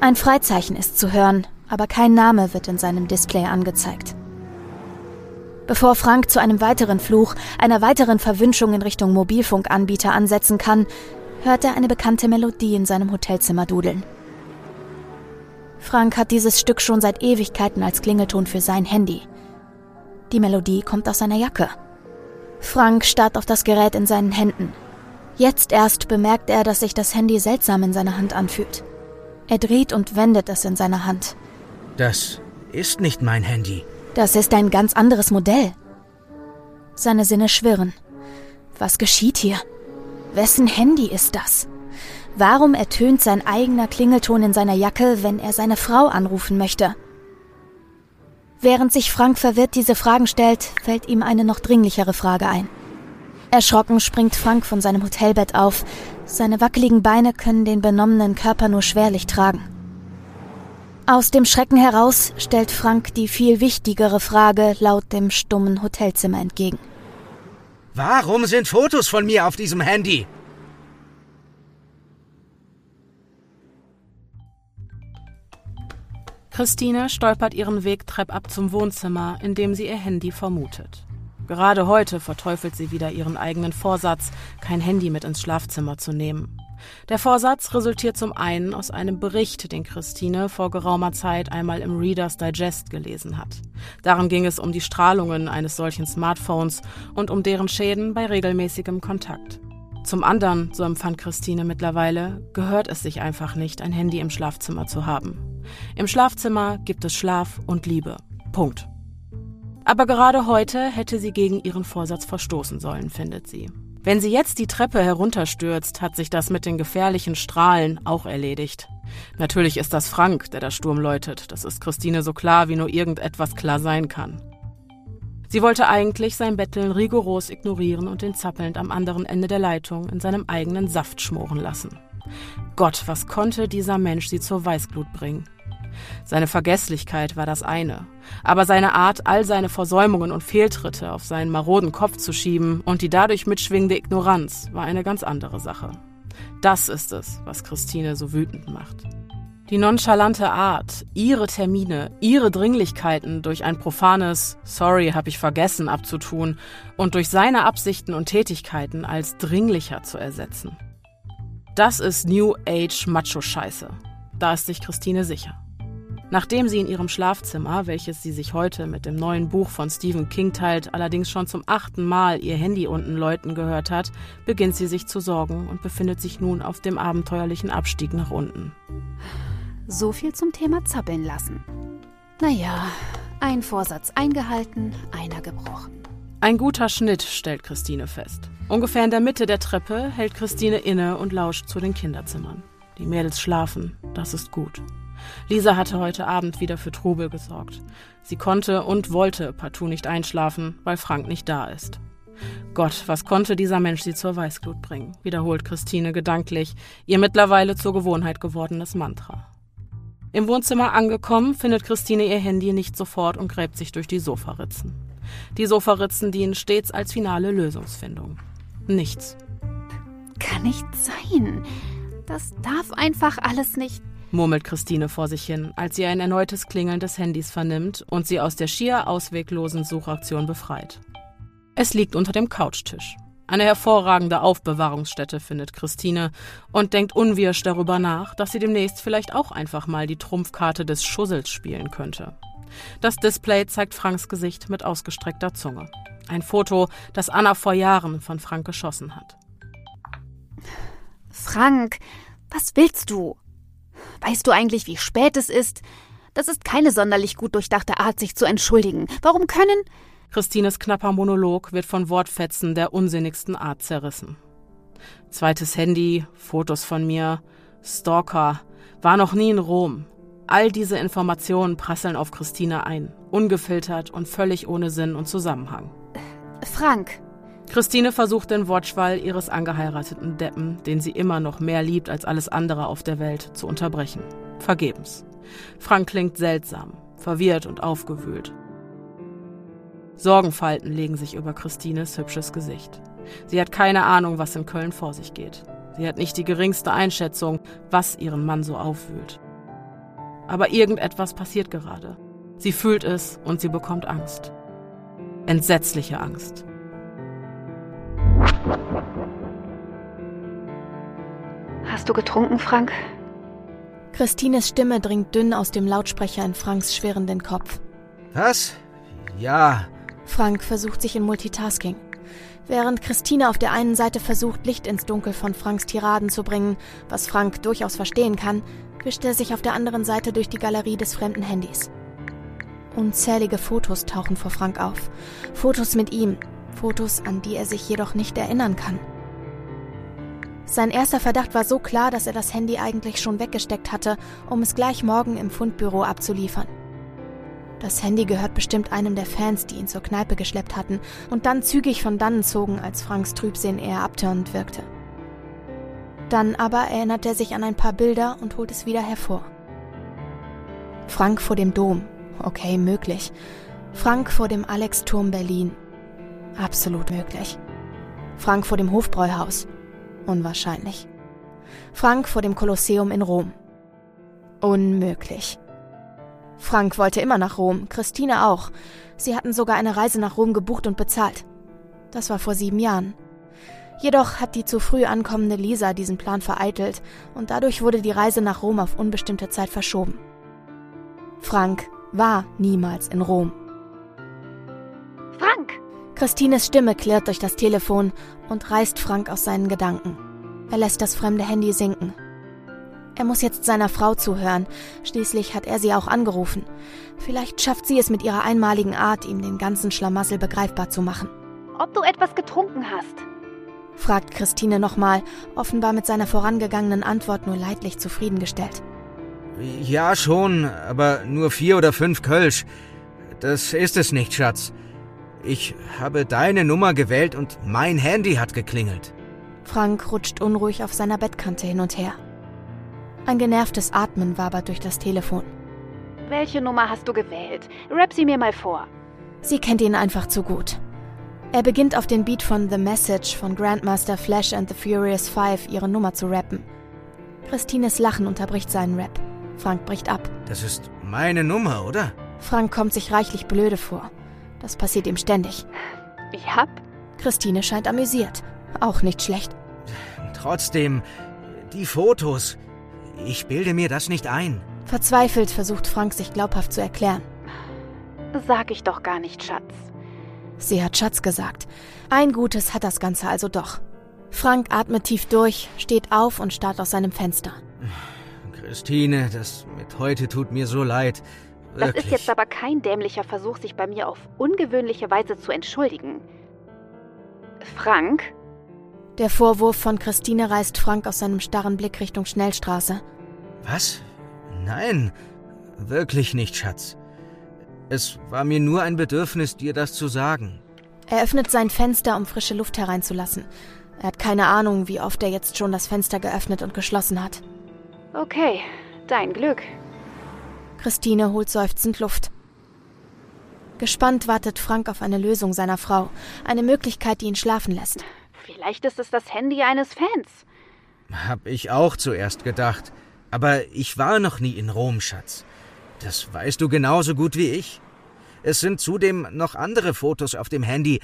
Ein Freizeichen ist zu hören, aber kein Name wird in seinem Display angezeigt. Bevor Frank zu einem weiteren Fluch, einer weiteren Verwünschung in Richtung Mobilfunkanbieter ansetzen kann, hört er eine bekannte Melodie in seinem Hotelzimmer dudeln. Frank hat dieses Stück schon seit Ewigkeiten als Klingelton für sein Handy. Die Melodie kommt aus seiner Jacke. Frank starrt auf das Gerät in seinen Händen. Jetzt erst bemerkt er, dass sich das Handy seltsam in seiner Hand anfühlt. Er dreht und wendet es in seiner Hand. Das ist nicht mein Handy. Das ist ein ganz anderes Modell. Seine Sinne schwirren. Was geschieht hier? Wessen Handy ist das? Warum ertönt sein eigener Klingelton in seiner Jacke, wenn er seine Frau anrufen möchte? Während sich Frank verwirrt diese Fragen stellt, fällt ihm eine noch dringlichere Frage ein. Erschrocken springt Frank von seinem Hotelbett auf. Seine wackeligen Beine können den benommenen Körper nur schwerlich tragen. Aus dem Schrecken heraus stellt Frank die viel wichtigere Frage laut dem stummen Hotelzimmer entgegen. Warum sind Fotos von mir auf diesem Handy? Christine stolpert ihren Weg treppab zum Wohnzimmer, in dem sie ihr Handy vermutet. Gerade heute verteufelt sie wieder ihren eigenen Vorsatz, kein Handy mit ins Schlafzimmer zu nehmen. Der Vorsatz resultiert zum einen aus einem Bericht, den Christine vor geraumer Zeit einmal im Reader's Digest gelesen hat. Darin ging es um die Strahlungen eines solchen Smartphones und um deren Schäden bei regelmäßigem Kontakt. Zum anderen, so empfand Christine mittlerweile, gehört es sich einfach nicht, ein Handy im Schlafzimmer zu haben. Im Schlafzimmer gibt es Schlaf und Liebe. Punkt. Aber gerade heute hätte sie gegen ihren Vorsatz verstoßen sollen, findet sie. Wenn sie jetzt die Treppe herunterstürzt, hat sich das mit den gefährlichen Strahlen auch erledigt. Natürlich ist das Frank, der der Sturm läutet. Das ist Christine so klar, wie nur irgendetwas klar sein kann. Sie wollte eigentlich sein Betteln rigoros ignorieren und ihn zappelnd am anderen Ende der Leitung in seinem eigenen Saft schmoren lassen. Gott, was konnte dieser Mensch sie zur Weißglut bringen? Seine Vergesslichkeit war das eine, aber seine Art, all seine Versäumungen und Fehltritte auf seinen maroden Kopf zu schieben und die dadurch mitschwingende Ignoranz war eine ganz andere Sache. Das ist es, was Christine so wütend macht. Die nonchalante Art, ihre Termine, ihre Dringlichkeiten durch ein profanes Sorry, hab ich vergessen abzutun und durch seine Absichten und Tätigkeiten als dringlicher zu ersetzen. Das ist New Age Macho-Scheiße. Da ist sich Christine sicher. Nachdem sie in ihrem Schlafzimmer, welches sie sich heute mit dem neuen Buch von Stephen King teilt, allerdings schon zum achten Mal ihr Handy unten läuten gehört hat, beginnt sie sich zu sorgen und befindet sich nun auf dem abenteuerlichen Abstieg nach unten. So viel zum Thema zappeln lassen. Naja, ein Vorsatz eingehalten, einer gebrochen. Ein guter Schnitt, stellt Christine fest. Ungefähr in der Mitte der Treppe hält Christine inne und lauscht zu den Kinderzimmern. Die Mädels schlafen, das ist gut. Lisa hatte heute Abend wieder für Trubel gesorgt. Sie konnte und wollte partout nicht einschlafen, weil Frank nicht da ist. Gott, was konnte dieser Mensch sie zur Weißglut bringen? wiederholt Christine gedanklich, ihr mittlerweile zur Gewohnheit gewordenes Mantra. Im Wohnzimmer angekommen, findet Christine ihr Handy nicht sofort und gräbt sich durch die Sofaritzen. Die Sofaritzen dienen stets als finale Lösungsfindung. Nichts. Kann nicht sein. Das darf einfach alles nicht murmelt Christine vor sich hin, als sie ein erneutes Klingeln des Handys vernimmt und sie aus der schier ausweglosen Suchaktion befreit. Es liegt unter dem Couchtisch. Eine hervorragende Aufbewahrungsstätte findet Christine und denkt unwirsch darüber nach, dass sie demnächst vielleicht auch einfach mal die Trumpfkarte des Schussels spielen könnte. Das Display zeigt Franks Gesicht mit ausgestreckter Zunge. Ein Foto, das Anna vor Jahren von Frank geschossen hat. Frank, was willst du? Weißt du eigentlich, wie spät es ist? Das ist keine sonderlich gut durchdachte Art, sich zu entschuldigen. Warum können. Christines knapper Monolog wird von Wortfetzen der unsinnigsten Art zerrissen. Zweites Handy, Fotos von mir, Stalker, war noch nie in Rom. All diese Informationen prasseln auf Christine ein, ungefiltert und völlig ohne Sinn und Zusammenhang. Frank, Christine versucht den Wortschwall ihres angeheirateten Deppen, den sie immer noch mehr liebt als alles andere auf der Welt, zu unterbrechen. Vergebens. Frank klingt seltsam, verwirrt und aufgewühlt. Sorgenfalten legen sich über Christines hübsches Gesicht. Sie hat keine Ahnung, was in Köln vor sich geht. Sie hat nicht die geringste Einschätzung, was ihren Mann so aufwühlt. Aber irgendetwas passiert gerade. Sie fühlt es und sie bekommt Angst. Entsetzliche Angst. Hast du getrunken, Frank? Christines Stimme dringt dünn aus dem Lautsprecher in Franks schwirrenden Kopf. Was? Ja. Frank versucht sich in Multitasking. Während Christine auf der einen Seite versucht, Licht ins Dunkel von Franks Tiraden zu bringen, was Frank durchaus verstehen kann, wischt er sich auf der anderen Seite durch die Galerie des fremden Handys. Unzählige Fotos tauchen vor Frank auf. Fotos mit ihm, Fotos, an die er sich jedoch nicht erinnern kann. Sein erster Verdacht war so klar, dass er das Handy eigentlich schon weggesteckt hatte, um es gleich morgen im Fundbüro abzuliefern. Das Handy gehört bestimmt einem der Fans, die ihn zur Kneipe geschleppt hatten und dann zügig von dannen zogen, als Franks Trübsinn eher abtörend wirkte. Dann aber erinnert er sich an ein paar Bilder und holt es wieder hervor. Frank vor dem Dom. Okay, möglich. Frank vor dem Alex-Turm Berlin. Absolut möglich. Frank vor dem Hofbräuhaus. Unwahrscheinlich. Frank vor dem Kolosseum in Rom. Unmöglich. Frank wollte immer nach Rom, Christine auch. Sie hatten sogar eine Reise nach Rom gebucht und bezahlt. Das war vor sieben Jahren. Jedoch hat die zu früh ankommende Lisa diesen Plan vereitelt und dadurch wurde die Reise nach Rom auf unbestimmte Zeit verschoben. Frank war niemals in Rom. Frank! Christines Stimme klirrt durch das Telefon und reißt Frank aus seinen Gedanken. Er lässt das fremde Handy sinken. Er muss jetzt seiner Frau zuhören. Schließlich hat er sie auch angerufen. Vielleicht schafft sie es mit ihrer einmaligen Art, ihm den ganzen Schlamassel begreifbar zu machen. Ob du etwas getrunken hast? fragt Christine nochmal, offenbar mit seiner vorangegangenen Antwort nur leidlich zufriedengestellt. Ja, schon, aber nur vier oder fünf Kölsch. Das ist es nicht, Schatz. Ich habe deine Nummer gewählt und mein Handy hat geklingelt. Frank rutscht unruhig auf seiner Bettkante hin und her. Ein genervtes Atmen wabert durch das Telefon. Welche Nummer hast du gewählt? Rap sie mir mal vor. Sie kennt ihn einfach zu gut. Er beginnt auf den Beat von The Message von Grandmaster Flash and the Furious Five ihre Nummer zu rappen. Christines Lachen unterbricht seinen Rap. Frank bricht ab. Das ist meine Nummer, oder? Frank kommt sich reichlich blöde vor. Das passiert ihm ständig. Ich hab? Christine scheint amüsiert. Auch nicht schlecht. Trotzdem, die Fotos. Ich bilde mir das nicht ein. Verzweifelt versucht Frank sich glaubhaft zu erklären. Sag ich doch gar nicht, Schatz. Sie hat Schatz gesagt. Ein Gutes hat das Ganze also doch. Frank atmet tief durch, steht auf und starrt aus seinem Fenster. Christine, das mit heute tut mir so leid. Wirklich. Das ist jetzt aber kein dämlicher Versuch, sich bei mir auf ungewöhnliche Weise zu entschuldigen. Frank? Der Vorwurf von Christine reißt Frank aus seinem starren Blick Richtung Schnellstraße. Was? Nein, wirklich nicht, Schatz. Es war mir nur ein Bedürfnis, dir das zu sagen. Er öffnet sein Fenster, um frische Luft hereinzulassen. Er hat keine Ahnung, wie oft er jetzt schon das Fenster geöffnet und geschlossen hat. Okay, dein Glück. Christine holt seufzend Luft. Gespannt wartet Frank auf eine Lösung seiner Frau, eine Möglichkeit, die ihn schlafen lässt. Vielleicht ist es das Handy eines Fans. Hab ich auch zuerst gedacht. Aber ich war noch nie in Rom, Schatz. Das weißt du genauso gut wie ich. Es sind zudem noch andere Fotos auf dem Handy,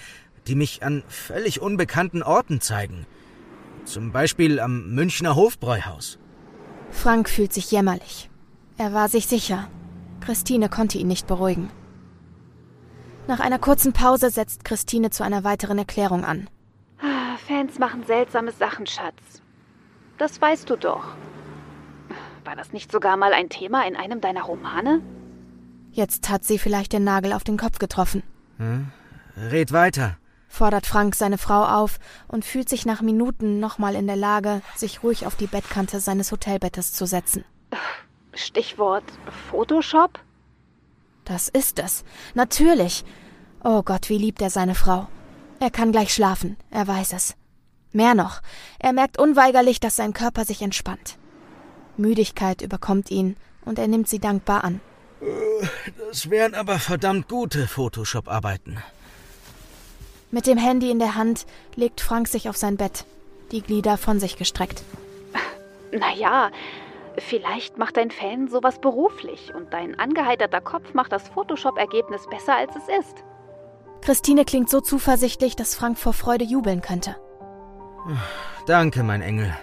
die mich an völlig unbekannten Orten zeigen. Zum Beispiel am Münchner Hofbräuhaus. Frank fühlt sich jämmerlich. Er war sich sicher. Christine konnte ihn nicht beruhigen. Nach einer kurzen Pause setzt Christine zu einer weiteren Erklärung an. Fans machen seltsame Sachen, Schatz. Das weißt du doch. War das nicht sogar mal ein Thema in einem deiner Romane? Jetzt hat sie vielleicht den Nagel auf den Kopf getroffen. Hm? Red weiter, fordert Frank seine Frau auf und fühlt sich nach Minuten nochmal in der Lage, sich ruhig auf die Bettkante seines Hotelbettes zu setzen. Stichwort Photoshop? Das ist es. Natürlich. Oh Gott, wie liebt er seine Frau. Er kann gleich schlafen, er weiß es. Mehr noch, er merkt unweigerlich, dass sein Körper sich entspannt. Müdigkeit überkommt ihn und er nimmt sie dankbar an. Das wären aber verdammt gute Photoshop-Arbeiten. Mit dem Handy in der Hand legt Frank sich auf sein Bett, die Glieder von sich gestreckt. Naja, vielleicht macht dein Fan sowas beruflich und dein angeheiterter Kopf macht das Photoshop-Ergebnis besser, als es ist. Christine klingt so zuversichtlich, dass Frank vor Freude jubeln könnte. Danke, mein Engel.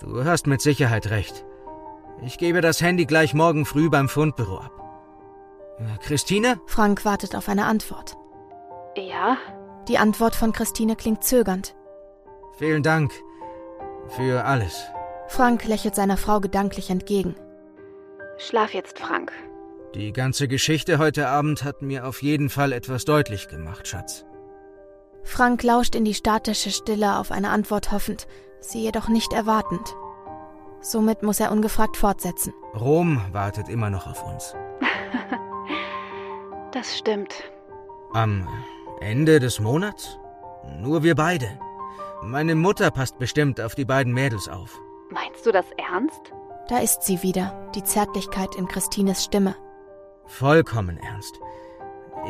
Du hast mit Sicherheit recht. Ich gebe das Handy gleich morgen früh beim Fundbüro ab. Christine? Frank wartet auf eine Antwort. Ja? Die Antwort von Christine klingt zögernd. Vielen Dank für alles. Frank lächelt seiner Frau gedanklich entgegen. Schlaf jetzt, Frank. Die ganze Geschichte heute Abend hat mir auf jeden Fall etwas deutlich gemacht, Schatz. Frank lauscht in die statische Stille auf eine Antwort hoffend, sie jedoch nicht erwartend. Somit muss er ungefragt fortsetzen. Rom wartet immer noch auf uns. das stimmt. Am Ende des Monats? Nur wir beide. Meine Mutter passt bestimmt auf die beiden Mädels auf. Meinst du das ernst? Da ist sie wieder, die Zärtlichkeit in Christines Stimme. Vollkommen ernst.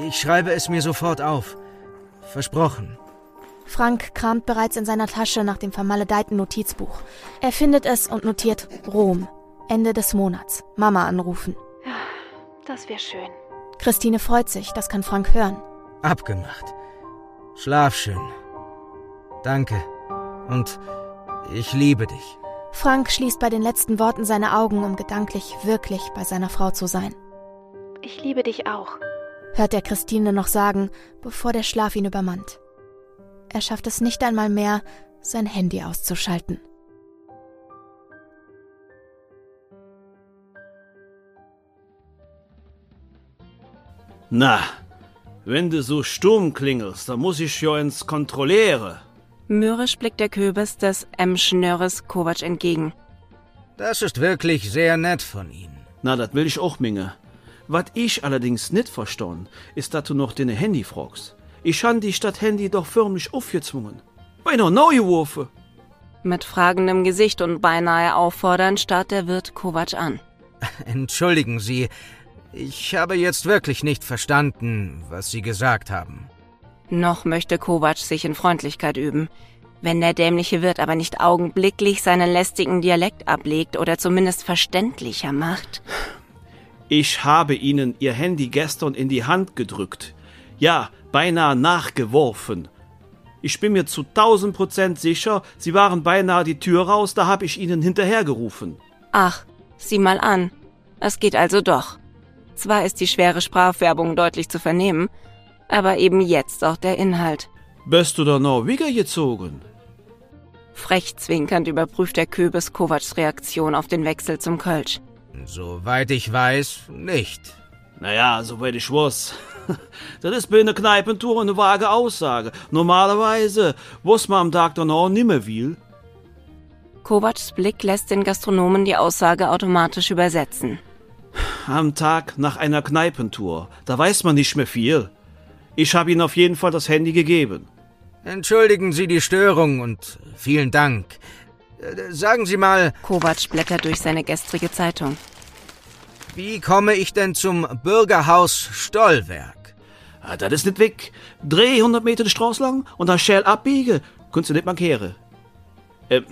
Ich schreibe es mir sofort auf. Versprochen. Frank kramt bereits in seiner Tasche nach dem vermaledeiten Notizbuch. Er findet es und notiert Rom. Ende des Monats. Mama anrufen. Das wäre schön. Christine freut sich, das kann Frank hören. Abgemacht. Schlaf schön. Danke. Und ich liebe dich. Frank schließt bei den letzten Worten seine Augen, um gedanklich wirklich bei seiner Frau zu sein. Ich liebe dich auch, hört er Christine noch sagen, bevor der Schlaf ihn übermannt. Er schafft es nicht einmal mehr, sein Handy auszuschalten. Na, wenn du so stumm klingelst, dann muss ich ja ins Kontrolliere. Mürrisch blickt der Köbis des M. Schnörres Kovac entgegen. Das ist wirklich sehr nett von Ihnen. Na, das will ich auch, Minge. Was ich allerdings nicht verstehen, ist, dass du noch deine Handy fragst. Ich han die statt Handy doch förmlich aufgezwungen. Beinahe neu geworfen. Mit fragendem Gesicht und beinahe auffordernd starrt der Wirt Kovac an. Entschuldigen Sie, ich habe jetzt wirklich nicht verstanden, was Sie gesagt haben. Noch möchte Kovac sich in Freundlichkeit üben. Wenn der dämliche Wirt aber nicht augenblicklich seinen lästigen Dialekt ablegt oder zumindest verständlicher macht. Ich habe Ihnen Ihr Handy gestern in die Hand gedrückt. Ja, beinahe nachgeworfen. Ich bin mir zu tausend Prozent sicher, Sie waren beinahe die Tür raus, da habe ich Ihnen hinterhergerufen. Ach, sieh mal an. Es geht also doch. Zwar ist die schwere Sprachwerbung deutlich zu vernehmen, aber eben jetzt auch der Inhalt. Bist du da noch wieder gezogen? Frech zwinkernd überprüft der Köbis Kovacs Reaktion auf den Wechsel zum Kölsch. Soweit ich weiß, nicht. Naja, soweit ich weiß. Das ist bei einer Kneipentour eine vage Aussage. Normalerweise was man am Tag danach nimmer will. Kovacs Blick lässt den Gastronomen die Aussage automatisch übersetzen. Am Tag nach einer Kneipentour, da weiß man nicht mehr viel. Ich habe Ihnen auf jeden Fall das Handy gegeben. Entschuldigen Sie die Störung und vielen Dank. Äh, sagen Sie mal. Kovac blättert durch seine gestrige Zeitung. Wie komme ich denn zum Bürgerhaus Stollwerk? Ah, das ist nicht weg. Dreh 100 Meter die Straße lang und dann schnell abbiegen. Kannst du nicht markieren. Äh,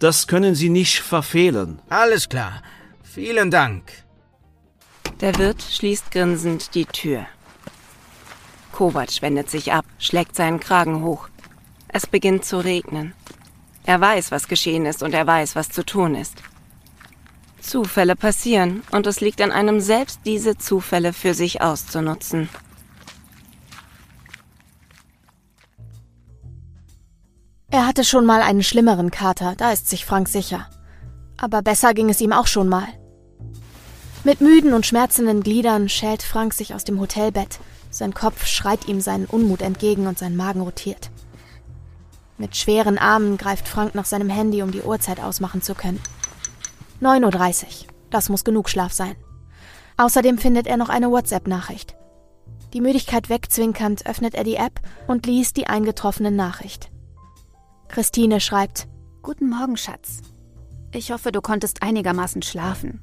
das können Sie nicht verfehlen. Alles klar. Vielen Dank. Der Wirt schließt grinsend die Tür. Kovac wendet sich ab, schlägt seinen Kragen hoch. Es beginnt zu regnen. Er weiß, was geschehen ist und er weiß, was zu tun ist. Zufälle passieren und es liegt an einem selbst, diese Zufälle für sich auszunutzen. Er hatte schon mal einen schlimmeren Kater, da ist sich Frank sicher. Aber besser ging es ihm auch schon mal. Mit müden und schmerzenden Gliedern schält Frank sich aus dem Hotelbett. Sein Kopf schreit ihm seinen Unmut entgegen und sein Magen rotiert. Mit schweren Armen greift Frank nach seinem Handy, um die Uhrzeit ausmachen zu können. 9.30 Uhr. Das muss genug Schlaf sein. Außerdem findet er noch eine WhatsApp-Nachricht. Die Müdigkeit wegzwinkernd öffnet er die App und liest die eingetroffene Nachricht. Christine schreibt: Guten Morgen, Schatz. Ich hoffe, du konntest einigermaßen schlafen.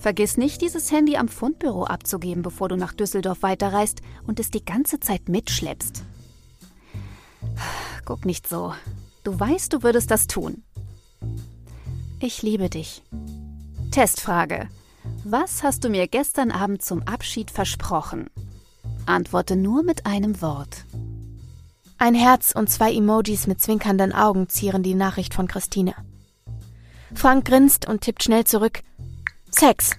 Vergiss nicht, dieses Handy am Fundbüro abzugeben, bevor du nach Düsseldorf weiterreist und es die ganze Zeit mitschleppst. Guck nicht so. Du weißt, du würdest das tun. Ich liebe dich. Testfrage. Was hast du mir gestern Abend zum Abschied versprochen? Antworte nur mit einem Wort. Ein Herz und zwei Emojis mit zwinkernden Augen zieren die Nachricht von Christine. Frank grinst und tippt schnell zurück. Sex.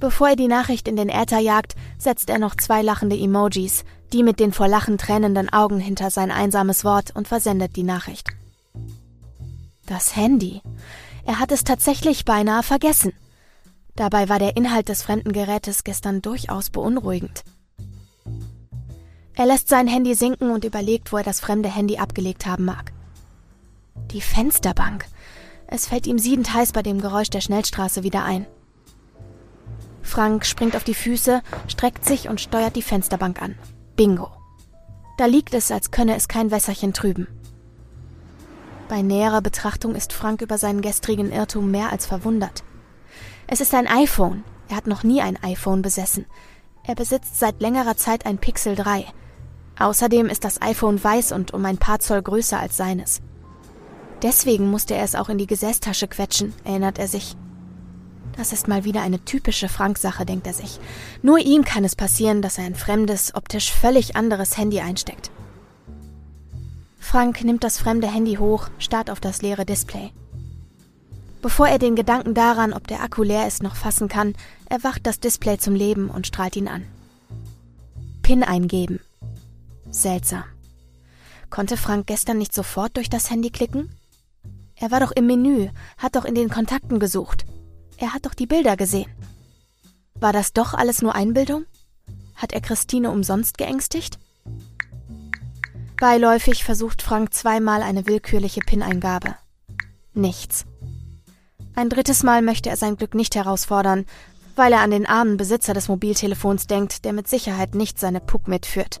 Bevor er die Nachricht in den Äther jagt, setzt er noch zwei lachende Emojis, die mit den vor Lachen tränenden Augen hinter sein einsames Wort und versendet die Nachricht. Das Handy. Er hat es tatsächlich beinahe vergessen. Dabei war der Inhalt des fremden Gerätes gestern durchaus beunruhigend. Er lässt sein Handy sinken und überlegt, wo er das fremde Handy abgelegt haben mag. Die Fensterbank. Es fällt ihm siedend heiß bei dem Geräusch der Schnellstraße wieder ein. Frank springt auf die Füße, streckt sich und steuert die Fensterbank an. Bingo. Da liegt es, als könne es kein Wässerchen trüben. Bei näherer Betrachtung ist Frank über seinen gestrigen Irrtum mehr als verwundert. Es ist ein iPhone. Er hat noch nie ein iPhone besessen. Er besitzt seit längerer Zeit ein Pixel 3. Außerdem ist das iPhone weiß und um ein paar Zoll größer als seines. Deswegen musste er es auch in die Gesäßtasche quetschen, erinnert er sich. Das ist mal wieder eine typische Frank-Sache, denkt er sich. Nur ihm kann es passieren, dass er ein fremdes, optisch völlig anderes Handy einsteckt. Frank nimmt das fremde Handy hoch, starrt auf das leere Display. Bevor er den Gedanken daran, ob der Akku leer ist, noch fassen kann, erwacht das Display zum Leben und strahlt ihn an. PIN eingeben. Seltsam. Konnte Frank gestern nicht sofort durch das Handy klicken? Er war doch im Menü, hat doch in den Kontakten gesucht. Er hat doch die Bilder gesehen. War das doch alles nur Einbildung? Hat er Christine umsonst geängstigt? Beiläufig versucht Frank zweimal eine willkürliche PIN-Eingabe. Nichts. Ein drittes Mal möchte er sein Glück nicht herausfordern, weil er an den armen Besitzer des Mobiltelefons denkt, der mit Sicherheit nicht seine Puck mitführt.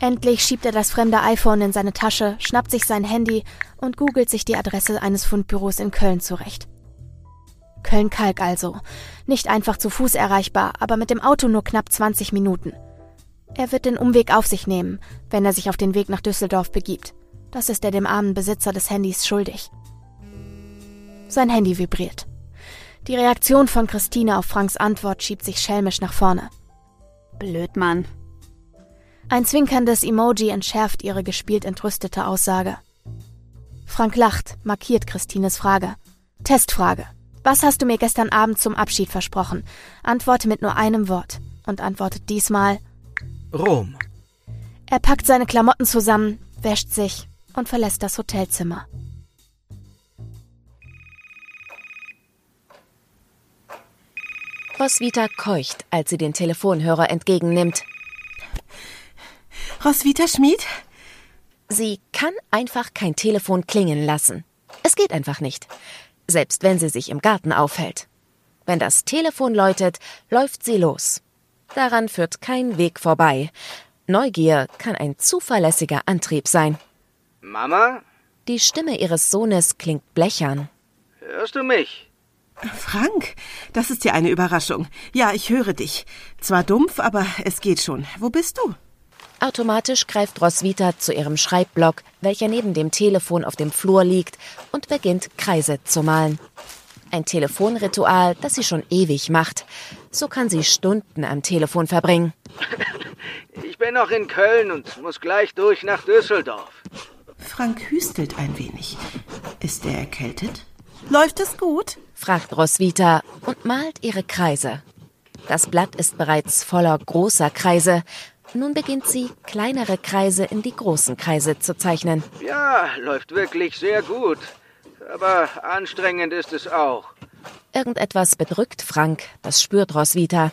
Endlich schiebt er das fremde iPhone in seine Tasche, schnappt sich sein Handy und googelt sich die Adresse eines Fundbüros in Köln zurecht. Köln-Kalk also. Nicht einfach zu Fuß erreichbar, aber mit dem Auto nur knapp 20 Minuten. Er wird den Umweg auf sich nehmen, wenn er sich auf den Weg nach Düsseldorf begibt. Das ist er dem armen Besitzer des Handys schuldig. Sein Handy vibriert. Die Reaktion von Christine auf Franks Antwort schiebt sich schelmisch nach vorne. Blöd, Mann. Ein zwinkerndes Emoji entschärft ihre gespielt entrüstete Aussage. Frank lacht, markiert Christines Frage. Testfrage. Was hast du mir gestern Abend zum Abschied versprochen? Antworte mit nur einem Wort und antwortet diesmal Rom. Er packt seine Klamotten zusammen, wäscht sich und verlässt das Hotelzimmer. Roswitha keucht, als sie den Telefonhörer entgegennimmt. Roswitha Schmid? Sie kann einfach kein Telefon klingen lassen. Es geht einfach nicht selbst wenn sie sich im Garten aufhält. Wenn das Telefon läutet, läuft sie los. Daran führt kein Weg vorbei. Neugier kann ein zuverlässiger Antrieb sein. Mama? Die Stimme ihres Sohnes klingt blechern. Hörst du mich? Frank, das ist ja eine Überraschung. Ja, ich höre dich. Zwar dumpf, aber es geht schon. Wo bist du? Automatisch greift Roswitha zu ihrem Schreibblock, welcher neben dem Telefon auf dem Flur liegt, und beginnt Kreise zu malen. Ein Telefonritual, das sie schon ewig macht. So kann sie Stunden am Telefon verbringen. Ich bin noch in Köln und muss gleich durch nach Düsseldorf. Frank hüstelt ein wenig. Ist er erkältet? Läuft es gut? fragt Roswitha und malt ihre Kreise. Das Blatt ist bereits voller großer Kreise, nun beginnt sie, kleinere Kreise in die großen Kreise zu zeichnen. Ja, läuft wirklich sehr gut. Aber anstrengend ist es auch. Irgendetwas bedrückt Frank, das spürt Roswitha.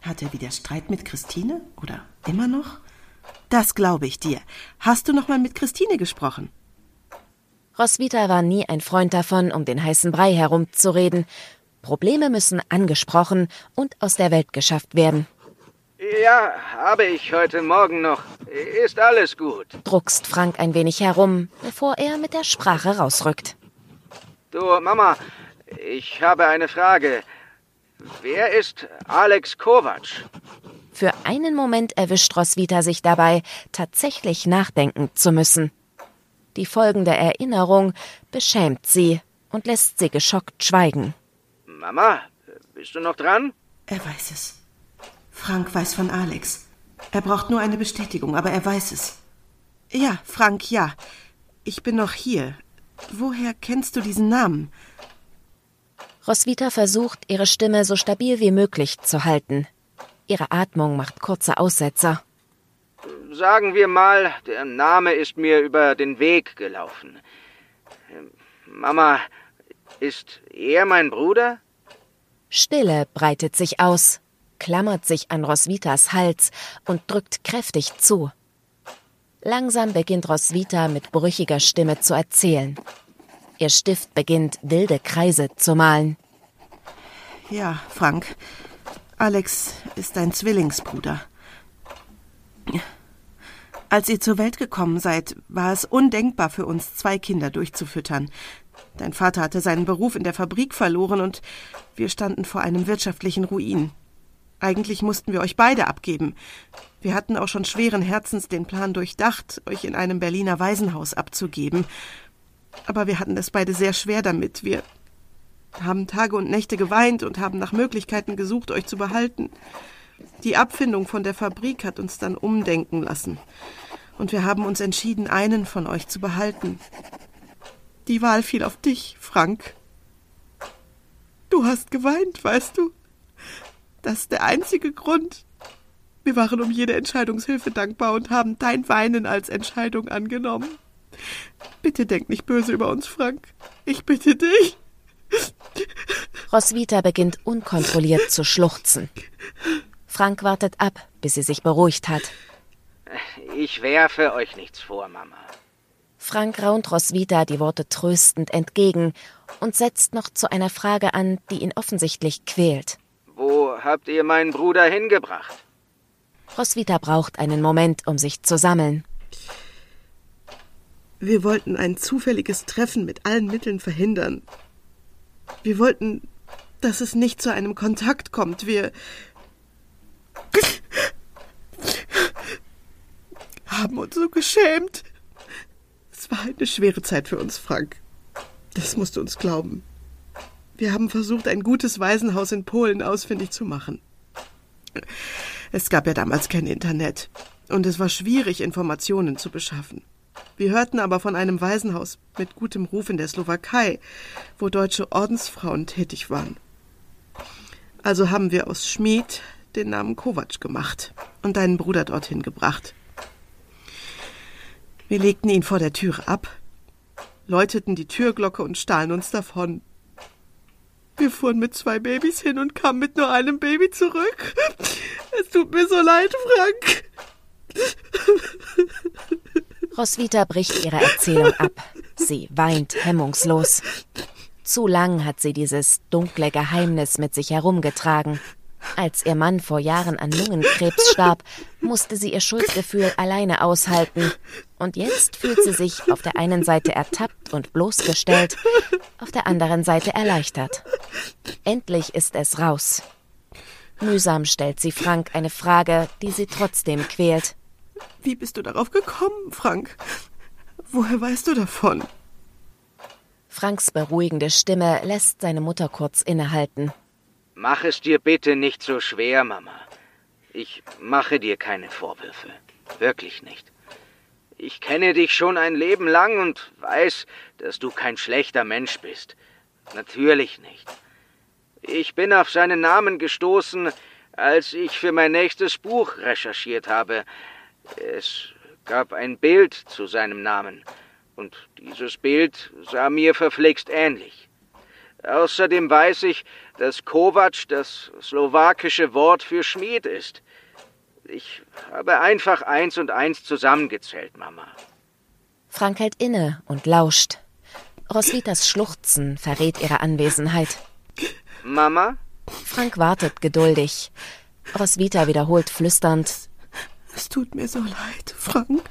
Hat er wieder Streit mit Christine? Oder immer noch? Das glaube ich dir. Hast du noch mal mit Christine gesprochen? Roswitha war nie ein Freund davon, um den heißen Brei herumzureden. Probleme müssen angesprochen und aus der Welt geschafft werden. Ja, habe ich heute Morgen noch. Ist alles gut. Druckst Frank ein wenig herum, bevor er mit der Sprache rausrückt. Du, Mama, ich habe eine Frage. Wer ist Alex Kovac? Für einen Moment erwischt Roswitha sich dabei, tatsächlich nachdenken zu müssen. Die folgende Erinnerung beschämt sie und lässt sie geschockt schweigen. Mama, bist du noch dran? Er weiß es. Frank weiß von Alex. Er braucht nur eine Bestätigung, aber er weiß es. Ja, Frank, ja. Ich bin noch hier. Woher kennst du diesen Namen? Roswitha versucht, ihre Stimme so stabil wie möglich zu halten. Ihre Atmung macht kurze Aussetzer. Sagen wir mal, der Name ist mir über den Weg gelaufen. Mama, ist er mein Bruder? Stille breitet sich aus, klammert sich an Roswitas Hals und drückt kräftig zu. Langsam beginnt Roswitha mit brüchiger Stimme zu erzählen. Ihr Stift beginnt wilde Kreise zu malen. Ja, Frank. Alex ist dein Zwillingsbruder. Als ihr zur Welt gekommen seid, war es undenkbar für uns, zwei Kinder durchzufüttern. Dein Vater hatte seinen Beruf in der Fabrik verloren und wir standen vor einem wirtschaftlichen Ruin. Eigentlich mussten wir euch beide abgeben. Wir hatten auch schon schweren Herzens den Plan durchdacht, euch in einem Berliner Waisenhaus abzugeben. Aber wir hatten es beide sehr schwer damit. Wir haben Tage und Nächte geweint und haben nach Möglichkeiten gesucht, euch zu behalten. Die Abfindung von der Fabrik hat uns dann umdenken lassen. Und wir haben uns entschieden, einen von euch zu behalten. Die Wahl fiel auf dich, Frank. Du hast geweint, weißt du? Das ist der einzige Grund. Wir waren um jede Entscheidungshilfe dankbar und haben dein Weinen als Entscheidung angenommen. Bitte denk nicht böse über uns, Frank. Ich bitte dich. Roswitha beginnt unkontrolliert zu schluchzen. Frank wartet ab, bis sie sich beruhigt hat. Ich werfe euch nichts vor, Mama. Frank raunt Roswitha die Worte tröstend entgegen und setzt noch zu einer Frage an, die ihn offensichtlich quält. Wo habt ihr meinen Bruder hingebracht? Roswitha braucht einen Moment, um sich zu sammeln. Wir wollten ein zufälliges Treffen mit allen Mitteln verhindern. Wir wollten, dass es nicht zu einem Kontakt kommt. Wir haben uns so geschämt. Es war eine schwere Zeit für uns, Frank. Das musst du uns glauben. Wir haben versucht, ein gutes Waisenhaus in Polen ausfindig zu machen. Es gab ja damals kein Internet und es war schwierig, Informationen zu beschaffen. Wir hörten aber von einem Waisenhaus mit gutem Ruf in der Slowakei, wo deutsche Ordensfrauen tätig waren. Also haben wir aus Schmied den Namen Kovac gemacht und deinen Bruder dorthin gebracht. Wir legten ihn vor der Türe ab, läuteten die Türglocke und stahlen uns davon. Wir fuhren mit zwei Babys hin und kamen mit nur einem Baby zurück. Es tut mir so leid, Frank. Roswitha bricht ihre Erzählung ab. Sie weint hemmungslos. Zu lang hat sie dieses dunkle Geheimnis mit sich herumgetragen. Als ihr Mann vor Jahren an Lungenkrebs starb, musste sie ihr Schuldgefühl alleine aushalten. Und jetzt fühlt sie sich auf der einen Seite ertappt und bloßgestellt, auf der anderen Seite erleichtert. Endlich ist es raus. Mühsam stellt sie Frank eine Frage, die sie trotzdem quält. Wie bist du darauf gekommen, Frank? Woher weißt du davon? Franks beruhigende Stimme lässt seine Mutter kurz innehalten. Mach es dir bitte nicht so schwer, Mama. Ich mache dir keine Vorwürfe. Wirklich nicht. Ich kenne dich schon ein Leben lang und weiß, dass du kein schlechter Mensch bist. Natürlich nicht. Ich bin auf seinen Namen gestoßen, als ich für mein nächstes Buch recherchiert habe. Es gab ein Bild zu seinem Namen, und dieses Bild sah mir verflixt ähnlich. Außerdem weiß ich, dass Kovac das slowakische Wort für Schmied ist. Ich habe einfach eins und eins zusammengezählt, Mama. Frank hält inne und lauscht. Roswitas Schluchzen verrät ihre Anwesenheit. Mama? Frank wartet geduldig. Roswitha wiederholt flüsternd. Es tut mir so leid, Frank.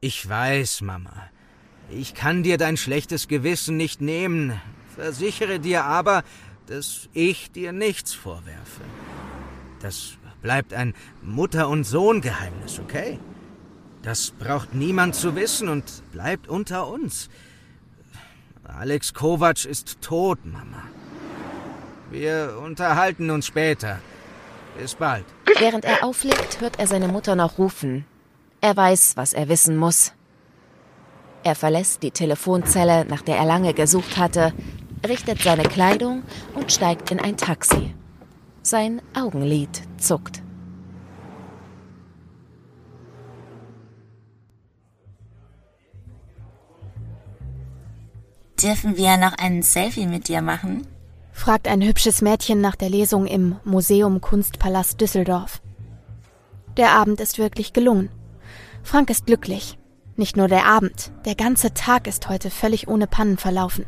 Ich weiß, Mama. Ich kann dir dein schlechtes Gewissen nicht nehmen, versichere dir aber, dass ich dir nichts vorwerfe. Das bleibt ein Mutter- und Sohn-Geheimnis, okay? Das braucht niemand zu wissen und bleibt unter uns. Alex Kovac ist tot, Mama. Wir unterhalten uns später. Bis bald. Während er auflegt, hört er seine Mutter noch rufen. Er weiß, was er wissen muss. Er verlässt die Telefonzelle, nach der er lange gesucht hatte, richtet seine Kleidung und steigt in ein Taxi. Sein Augenlid zuckt. Dürfen wir noch ein Selfie mit dir machen? fragt ein hübsches Mädchen nach der Lesung im Museum Kunstpalast Düsseldorf. Der Abend ist wirklich gelungen. Frank ist glücklich. Nicht nur der Abend, der ganze Tag ist heute völlig ohne Pannen verlaufen.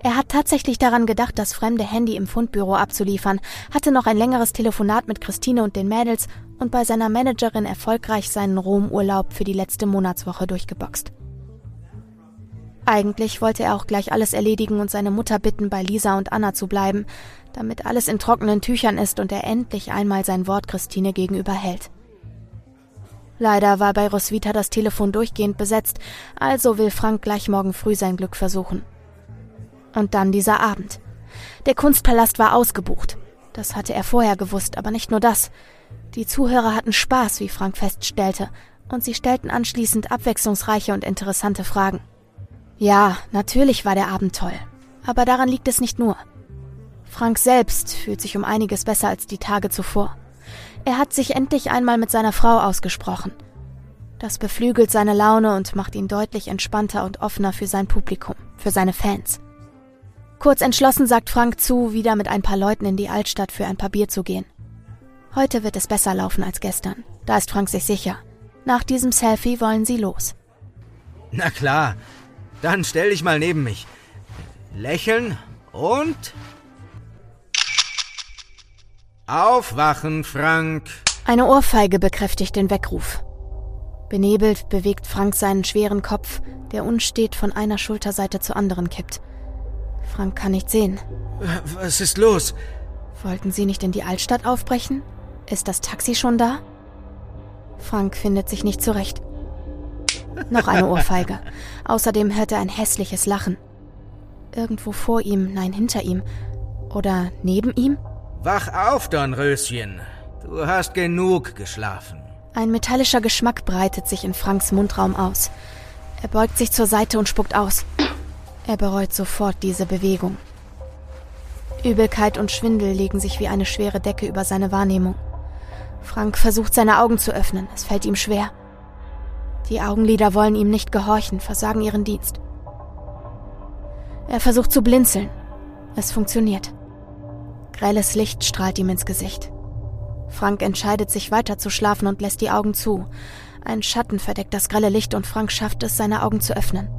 Er hat tatsächlich daran gedacht, das fremde Handy im Fundbüro abzuliefern, hatte noch ein längeres Telefonat mit Christine und den Mädels und bei seiner Managerin erfolgreich seinen Romurlaub für die letzte Monatswoche durchgeboxt. Eigentlich wollte er auch gleich alles erledigen und seine Mutter bitten, bei Lisa und Anna zu bleiben, damit alles in trockenen Tüchern ist und er endlich einmal sein Wort Christine gegenüber hält. Leider war bei Roswitha das Telefon durchgehend besetzt, also will Frank gleich morgen früh sein Glück versuchen. Und dann dieser Abend. Der Kunstpalast war ausgebucht. Das hatte er vorher gewusst, aber nicht nur das. Die Zuhörer hatten Spaß, wie Frank feststellte, und sie stellten anschließend abwechslungsreiche und interessante Fragen. Ja, natürlich war der Abend toll. Aber daran liegt es nicht nur. Frank selbst fühlt sich um einiges besser als die Tage zuvor. Er hat sich endlich einmal mit seiner Frau ausgesprochen. Das beflügelt seine Laune und macht ihn deutlich entspannter und offener für sein Publikum, für seine Fans. Kurz entschlossen sagt Frank zu, wieder mit ein paar Leuten in die Altstadt für ein paar Bier zu gehen. Heute wird es besser laufen als gestern. Da ist Frank sich sicher. Nach diesem Selfie wollen sie los. Na klar, dann stell dich mal neben mich. Lächeln und. Aufwachen, Frank. Eine Ohrfeige bekräftigt den Weckruf. Benebelt bewegt Frank seinen schweren Kopf, der unstet von einer Schulterseite zur anderen kippt. Frank kann nicht sehen. Was ist los? Wollten Sie nicht in die Altstadt aufbrechen? Ist das Taxi schon da? Frank findet sich nicht zurecht. Noch eine Ohrfeige. Außerdem hört er ein hässliches Lachen. Irgendwo vor ihm, nein, hinter ihm. Oder neben ihm? Wach auf, Dornröschen. Du hast genug geschlafen. Ein metallischer Geschmack breitet sich in Franks Mundraum aus. Er beugt sich zur Seite und spuckt aus. Er bereut sofort diese Bewegung. Übelkeit und Schwindel legen sich wie eine schwere Decke über seine Wahrnehmung. Frank versucht seine Augen zu öffnen. Es fällt ihm schwer. Die Augenlider wollen ihm nicht gehorchen, versagen ihren Dienst. Er versucht zu blinzeln. Es funktioniert. Grelles Licht strahlt ihm ins Gesicht. Frank entscheidet sich weiter zu schlafen und lässt die Augen zu. Ein Schatten verdeckt das grelle Licht und Frank schafft es, seine Augen zu öffnen.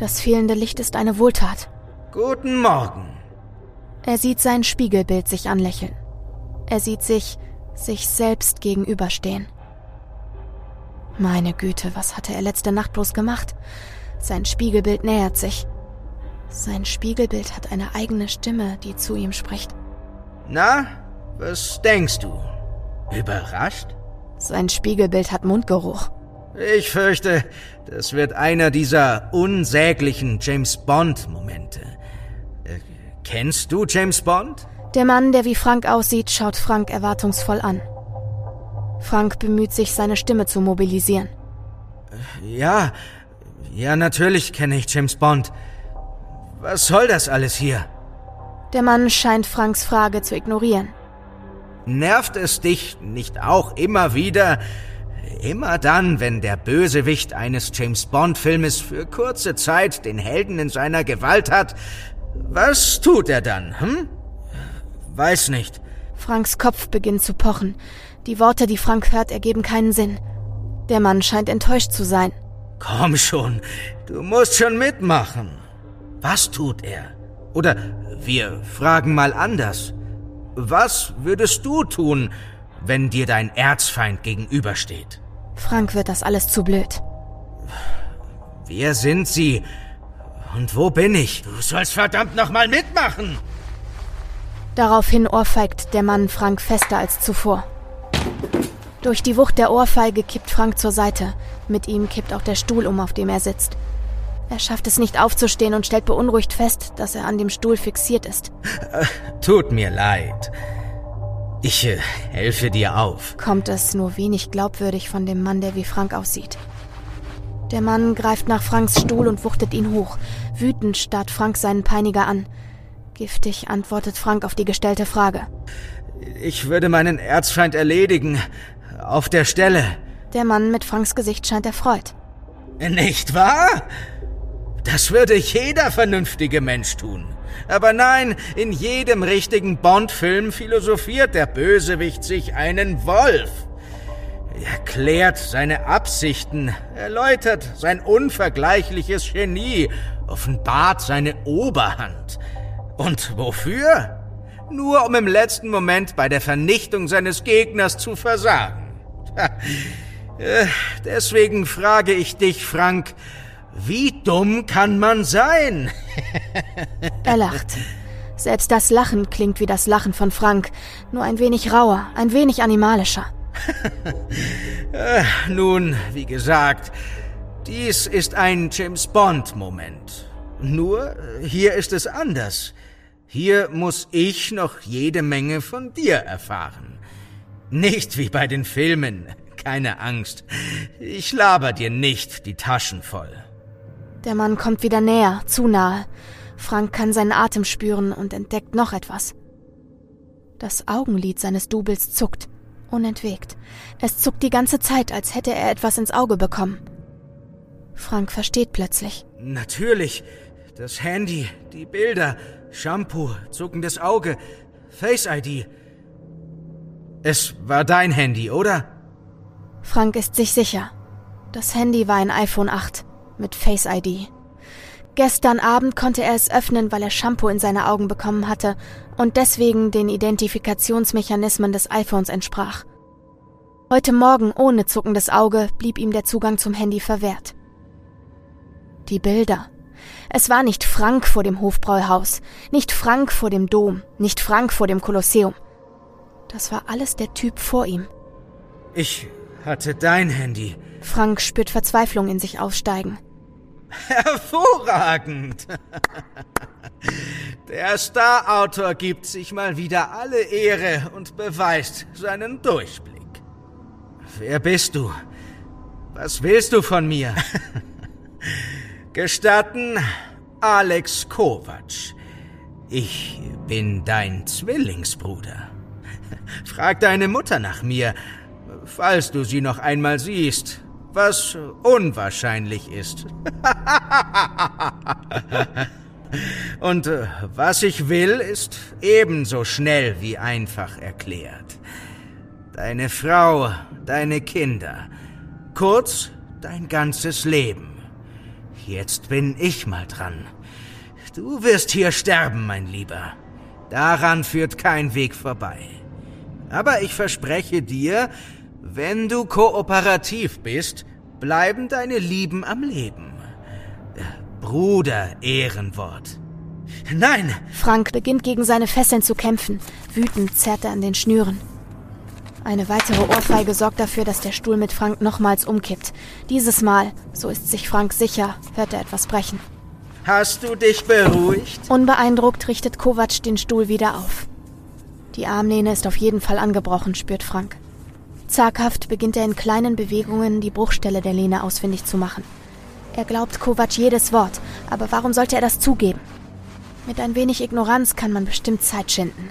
Das fehlende Licht ist eine Wohltat. Guten Morgen. Er sieht sein Spiegelbild sich anlächeln. Er sieht sich sich selbst gegenüberstehen. Meine Güte, was hatte er letzte Nacht bloß gemacht? Sein Spiegelbild nähert sich. Sein Spiegelbild hat eine eigene Stimme, die zu ihm spricht. Na, was denkst du? Überrascht? Sein Spiegelbild hat Mundgeruch. Ich fürchte, das wird einer dieser unsäglichen James Bond-Momente. Äh, kennst du James Bond? Der Mann, der wie Frank aussieht, schaut Frank erwartungsvoll an. Frank bemüht sich, seine Stimme zu mobilisieren. Ja, ja, natürlich kenne ich James Bond. Was soll das alles hier? Der Mann scheint Franks Frage zu ignorieren. Nervt es dich nicht auch immer wieder, immer dann, wenn der Bösewicht eines James Bond-Filmes für kurze Zeit den Helden in seiner Gewalt hat? Was tut er dann, hm? Weiß nicht. Franks Kopf beginnt zu pochen. Die Worte, die Frank hört, ergeben keinen Sinn. Der Mann scheint enttäuscht zu sein. Komm schon, du musst schon mitmachen. Was tut er? Oder wir fragen mal anders. Was würdest du tun, wenn dir dein Erzfeind gegenübersteht? Frank wird das alles zu blöd. Wer sind sie? Und wo bin ich? Du sollst verdammt nochmal mitmachen! Daraufhin ohrfeigt der Mann Frank fester als zuvor. Durch die Wucht der Ohrfeige kippt Frank zur Seite. Mit ihm kippt auch der Stuhl um, auf dem er sitzt. Er schafft es nicht aufzustehen und stellt beunruhigt fest, dass er an dem Stuhl fixiert ist. Äh, tut mir leid. Ich äh, helfe dir auf. Kommt es nur wenig glaubwürdig von dem Mann, der wie Frank aussieht. Der Mann greift nach Franks Stuhl und wuchtet ihn hoch. Wütend starrt Frank seinen Peiniger an. Giftig antwortet Frank auf die gestellte Frage. Ich würde meinen Erzfeind erledigen. Auf der Stelle. Der Mann mit Franks Gesicht scheint erfreut. Nicht wahr? Das würde jeder vernünftige Mensch tun. Aber nein, in jedem richtigen Bond-Film philosophiert der Bösewicht sich einen Wolf. Er klärt seine Absichten, erläutert sein unvergleichliches Genie, offenbart seine Oberhand. Und wofür? Nur um im letzten Moment bei der Vernichtung seines Gegners zu versagen. Äh, deswegen frage ich dich, Frank, wie dumm kann man sein? er lacht. Selbst das Lachen klingt wie das Lachen von Frank, nur ein wenig rauer, ein wenig animalischer. äh, nun, wie gesagt, dies ist ein James Bond-Moment. Nur, hier ist es anders. Hier muss ich noch jede Menge von dir erfahren. Nicht wie bei den Filmen. Keine Angst. Ich laber dir nicht die Taschen voll. Der Mann kommt wieder näher, zu nahe. Frank kann seinen Atem spüren und entdeckt noch etwas. Das Augenlid seines Doubles zuckt, unentwegt. Es zuckt die ganze Zeit, als hätte er etwas ins Auge bekommen. Frank versteht plötzlich. Natürlich. Das Handy, die Bilder, Shampoo, zuckendes Auge, Face ID. Es war dein Handy, oder? Frank ist sich sicher. Das Handy war ein iPhone 8 mit Face ID. Gestern Abend konnte er es öffnen, weil er Shampoo in seine Augen bekommen hatte und deswegen den Identifikationsmechanismen des iPhones entsprach. Heute Morgen ohne zuckendes Auge blieb ihm der Zugang zum Handy verwehrt. Die Bilder. Es war nicht Frank vor dem Hofbräuhaus, nicht Frank vor dem Dom, nicht Frank vor dem Kolosseum. Das war alles der Typ vor ihm. Ich hatte dein Handy. Frank spürt Verzweiflung in sich aufsteigen. Hervorragend! Der Star-Autor gibt sich mal wieder alle Ehre und beweist seinen Durchblick. Wer bist du? Was willst du von mir? Gestatten, Alex Kovac. Ich bin dein Zwillingsbruder. Frag deine Mutter nach mir, falls du sie noch einmal siehst, was unwahrscheinlich ist. Und äh, was ich will, ist ebenso schnell wie einfach erklärt. Deine Frau, deine Kinder, kurz dein ganzes Leben. Jetzt bin ich mal dran. Du wirst hier sterben, mein Lieber. Daran führt kein Weg vorbei. Aber ich verspreche dir, wenn du kooperativ bist, bleiben deine Lieben am Leben. Bruder Ehrenwort. Nein! Frank beginnt gegen seine Fesseln zu kämpfen. Wütend zerrt er an den Schnüren. Eine weitere Ohrfeige sorgt dafür, dass der Stuhl mit Frank nochmals umkippt. Dieses Mal, so ist sich Frank sicher, hört er etwas brechen. Hast du dich beruhigt? Unbeeindruckt richtet Kovac den Stuhl wieder auf. Die Armlehne ist auf jeden Fall angebrochen, spürt Frank. Zaghaft beginnt er in kleinen Bewegungen die Bruchstelle der Lehne ausfindig zu machen. Er glaubt Kovac jedes Wort, aber warum sollte er das zugeben? Mit ein wenig Ignoranz kann man bestimmt Zeit schinden.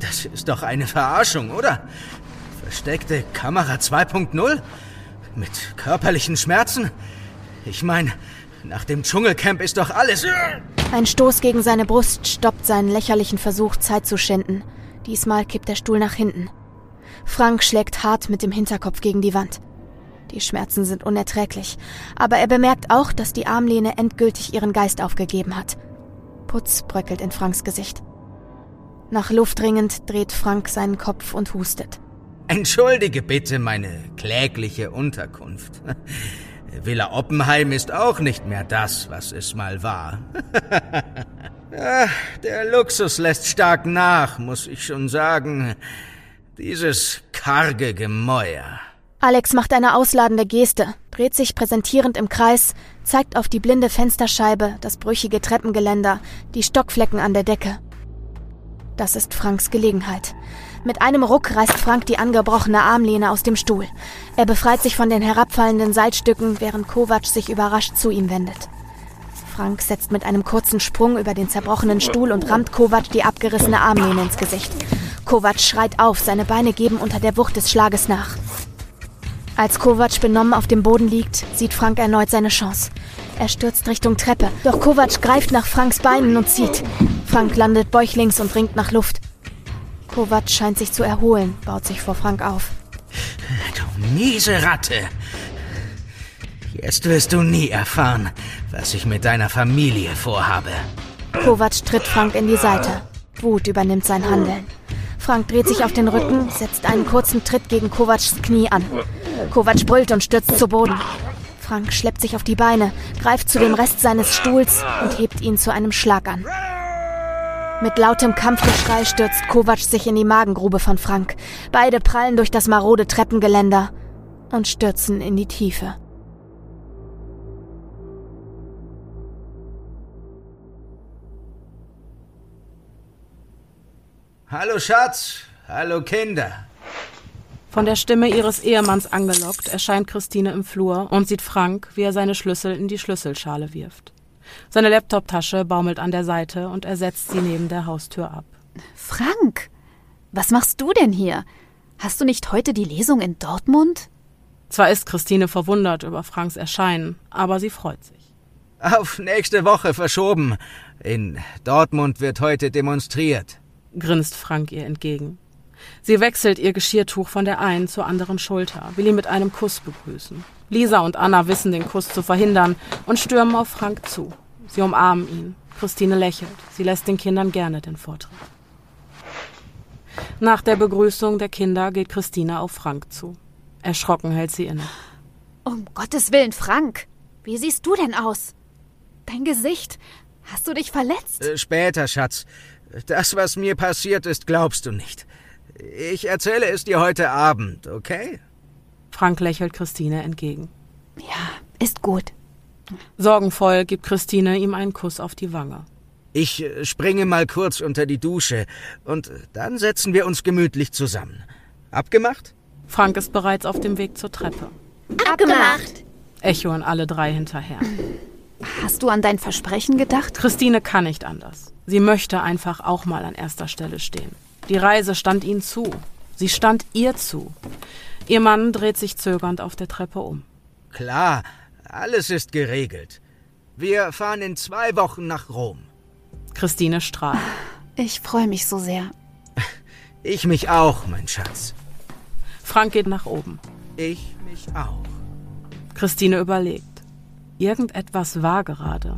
Das ist doch eine Verarschung, oder? Versteckte Kamera 2.0? Mit körperlichen Schmerzen? Ich meine, nach dem Dschungelcamp ist doch alles. Ein Stoß gegen seine Brust stoppt seinen lächerlichen Versuch, Zeit zu schinden. Diesmal kippt der Stuhl nach hinten. Frank schlägt hart mit dem Hinterkopf gegen die Wand. Die Schmerzen sind unerträglich, aber er bemerkt auch, dass die Armlehne endgültig ihren Geist aufgegeben hat. Putz bröckelt in Franks Gesicht. Nach Luft ringend dreht Frank seinen Kopf und hustet. Entschuldige bitte meine klägliche Unterkunft. Villa Oppenheim ist auch nicht mehr das, was es mal war. der Luxus lässt stark nach, muss ich schon sagen. Dieses karge Gemäuer. Alex macht eine ausladende Geste, dreht sich präsentierend im Kreis, zeigt auf die blinde Fensterscheibe, das brüchige Treppengeländer, die Stockflecken an der Decke. Das ist Franks Gelegenheit. Mit einem Ruck reißt Frank die angebrochene Armlehne aus dem Stuhl. Er befreit sich von den herabfallenden Seilstücken, während Kovac sich überrascht zu ihm wendet. Frank setzt mit einem kurzen Sprung über den zerbrochenen Stuhl und rammt Kovac die abgerissene Armlehne ins Gesicht. Kovac schreit auf, seine Beine geben unter der Wucht des Schlages nach. Als Kovac benommen auf dem Boden liegt, sieht Frank erneut seine Chance. Er stürzt Richtung Treppe, doch Kovac greift nach Franks Beinen und zieht. Frank landet bäuchlings und ringt nach Luft. Kovac scheint sich zu erholen, baut sich vor Frank auf. Du miese Ratte. Jetzt wirst du nie erfahren, was ich mit deiner Familie vorhabe. Kovac tritt Frank in die Seite. Wut übernimmt sein Handeln. Frank dreht sich auf den Rücken, setzt einen kurzen Tritt gegen Kovacs Knie an. Kovac brüllt und stürzt zu Boden. Frank schleppt sich auf die Beine, greift zu dem Rest seines Stuhls und hebt ihn zu einem Schlag an. Mit lautem Kampfgeschrei stürzt Kovac sich in die Magengrube von Frank. Beide prallen durch das marode Treppengeländer und stürzen in die Tiefe. Hallo Schatz, hallo Kinder. Von der Stimme ihres Ehemanns angelockt, erscheint Christine im Flur und sieht Frank, wie er seine Schlüssel in die Schlüsselschale wirft. Seine Laptoptasche baumelt an der Seite und er setzt sie neben der Haustür ab. Frank, was machst du denn hier? Hast du nicht heute die Lesung in Dortmund? Zwar ist Christine verwundert über Franks Erscheinen, aber sie freut sich. Auf nächste Woche verschoben. In Dortmund wird heute demonstriert, grinst Frank ihr entgegen. Sie wechselt ihr Geschirrtuch von der einen zur anderen Schulter, will ihn mit einem Kuss begrüßen. Lisa und Anna wissen, den Kuss zu verhindern und stürmen auf Frank zu. Sie umarmen ihn. Christine lächelt. Sie lässt den Kindern gerne den Vortritt. Nach der Begrüßung der Kinder geht Christine auf Frank zu. Erschrocken hält sie inne. Um Gottes Willen, Frank! Wie siehst du denn aus? Dein Gesicht. Hast du dich verletzt? Äh, später, Schatz. Das, was mir passiert ist, glaubst du nicht. Ich erzähle es dir heute Abend, okay? Frank lächelt Christine entgegen. Ja, ist gut. Sorgenvoll gibt Christine ihm einen Kuss auf die Wange. Ich springe mal kurz unter die Dusche und dann setzen wir uns gemütlich zusammen. Abgemacht? Frank ist bereits auf dem Weg zur Treppe. Abgemacht! Echoen alle drei hinterher. Hast du an dein Versprechen gedacht? Christine kann nicht anders. Sie möchte einfach auch mal an erster Stelle stehen. Die Reise stand ihnen zu. Sie stand ihr zu. Ihr Mann dreht sich zögernd auf der Treppe um. Klar, alles ist geregelt. Wir fahren in zwei Wochen nach Rom. Christine strahlt. Ich freue mich so sehr. Ich mich auch, mein Schatz. Frank geht nach oben. Ich mich auch. Christine überlegt. Irgendetwas war gerade.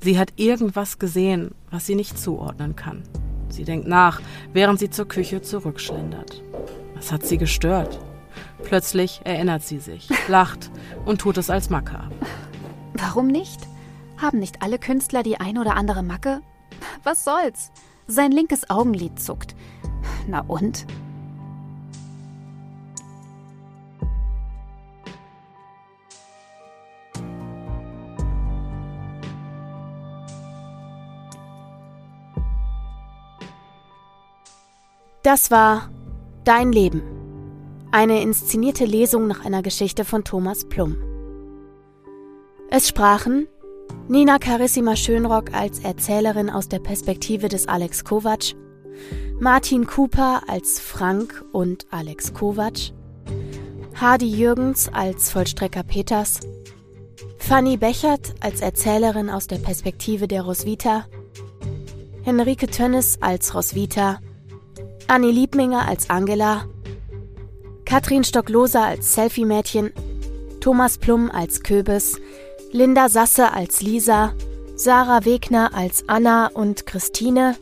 Sie hat irgendwas gesehen, was sie nicht zuordnen kann. Sie denkt nach, während sie zur Küche zurückschlendert. Was hat sie gestört? Plötzlich erinnert sie sich, lacht und tut es als Macke ab. Warum nicht? Haben nicht alle Künstler die ein oder andere Macke? Was soll's? Sein linkes Augenlid zuckt. Na und? Das war Dein Leben. Eine inszenierte Lesung nach einer Geschichte von Thomas Plum. Es sprachen Nina Carissima Schönrock als Erzählerin aus der Perspektive des Alex Kovac, Martin Cooper als Frank und Alex Kovac, Hardy Jürgens als Vollstrecker Peters, Fanny Bechert als Erzählerin aus der Perspektive der Roswitha, Henrike Tönnes als Roswitha, Annie Liebminger als Angela, Katrin Stockloser als Selfie-Mädchen, Thomas Plum als Köbis, Linda Sasse als Lisa, Sarah Wegner als Anna und Christine,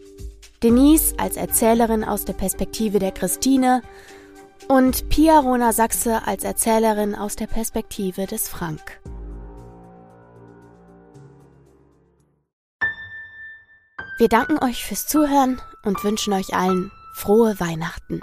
Denise als Erzählerin aus der Perspektive der Christine und Pia Rona Sachse als Erzählerin aus der Perspektive des Frank. Wir danken euch fürs Zuhören und wünschen euch allen frohe Weihnachten.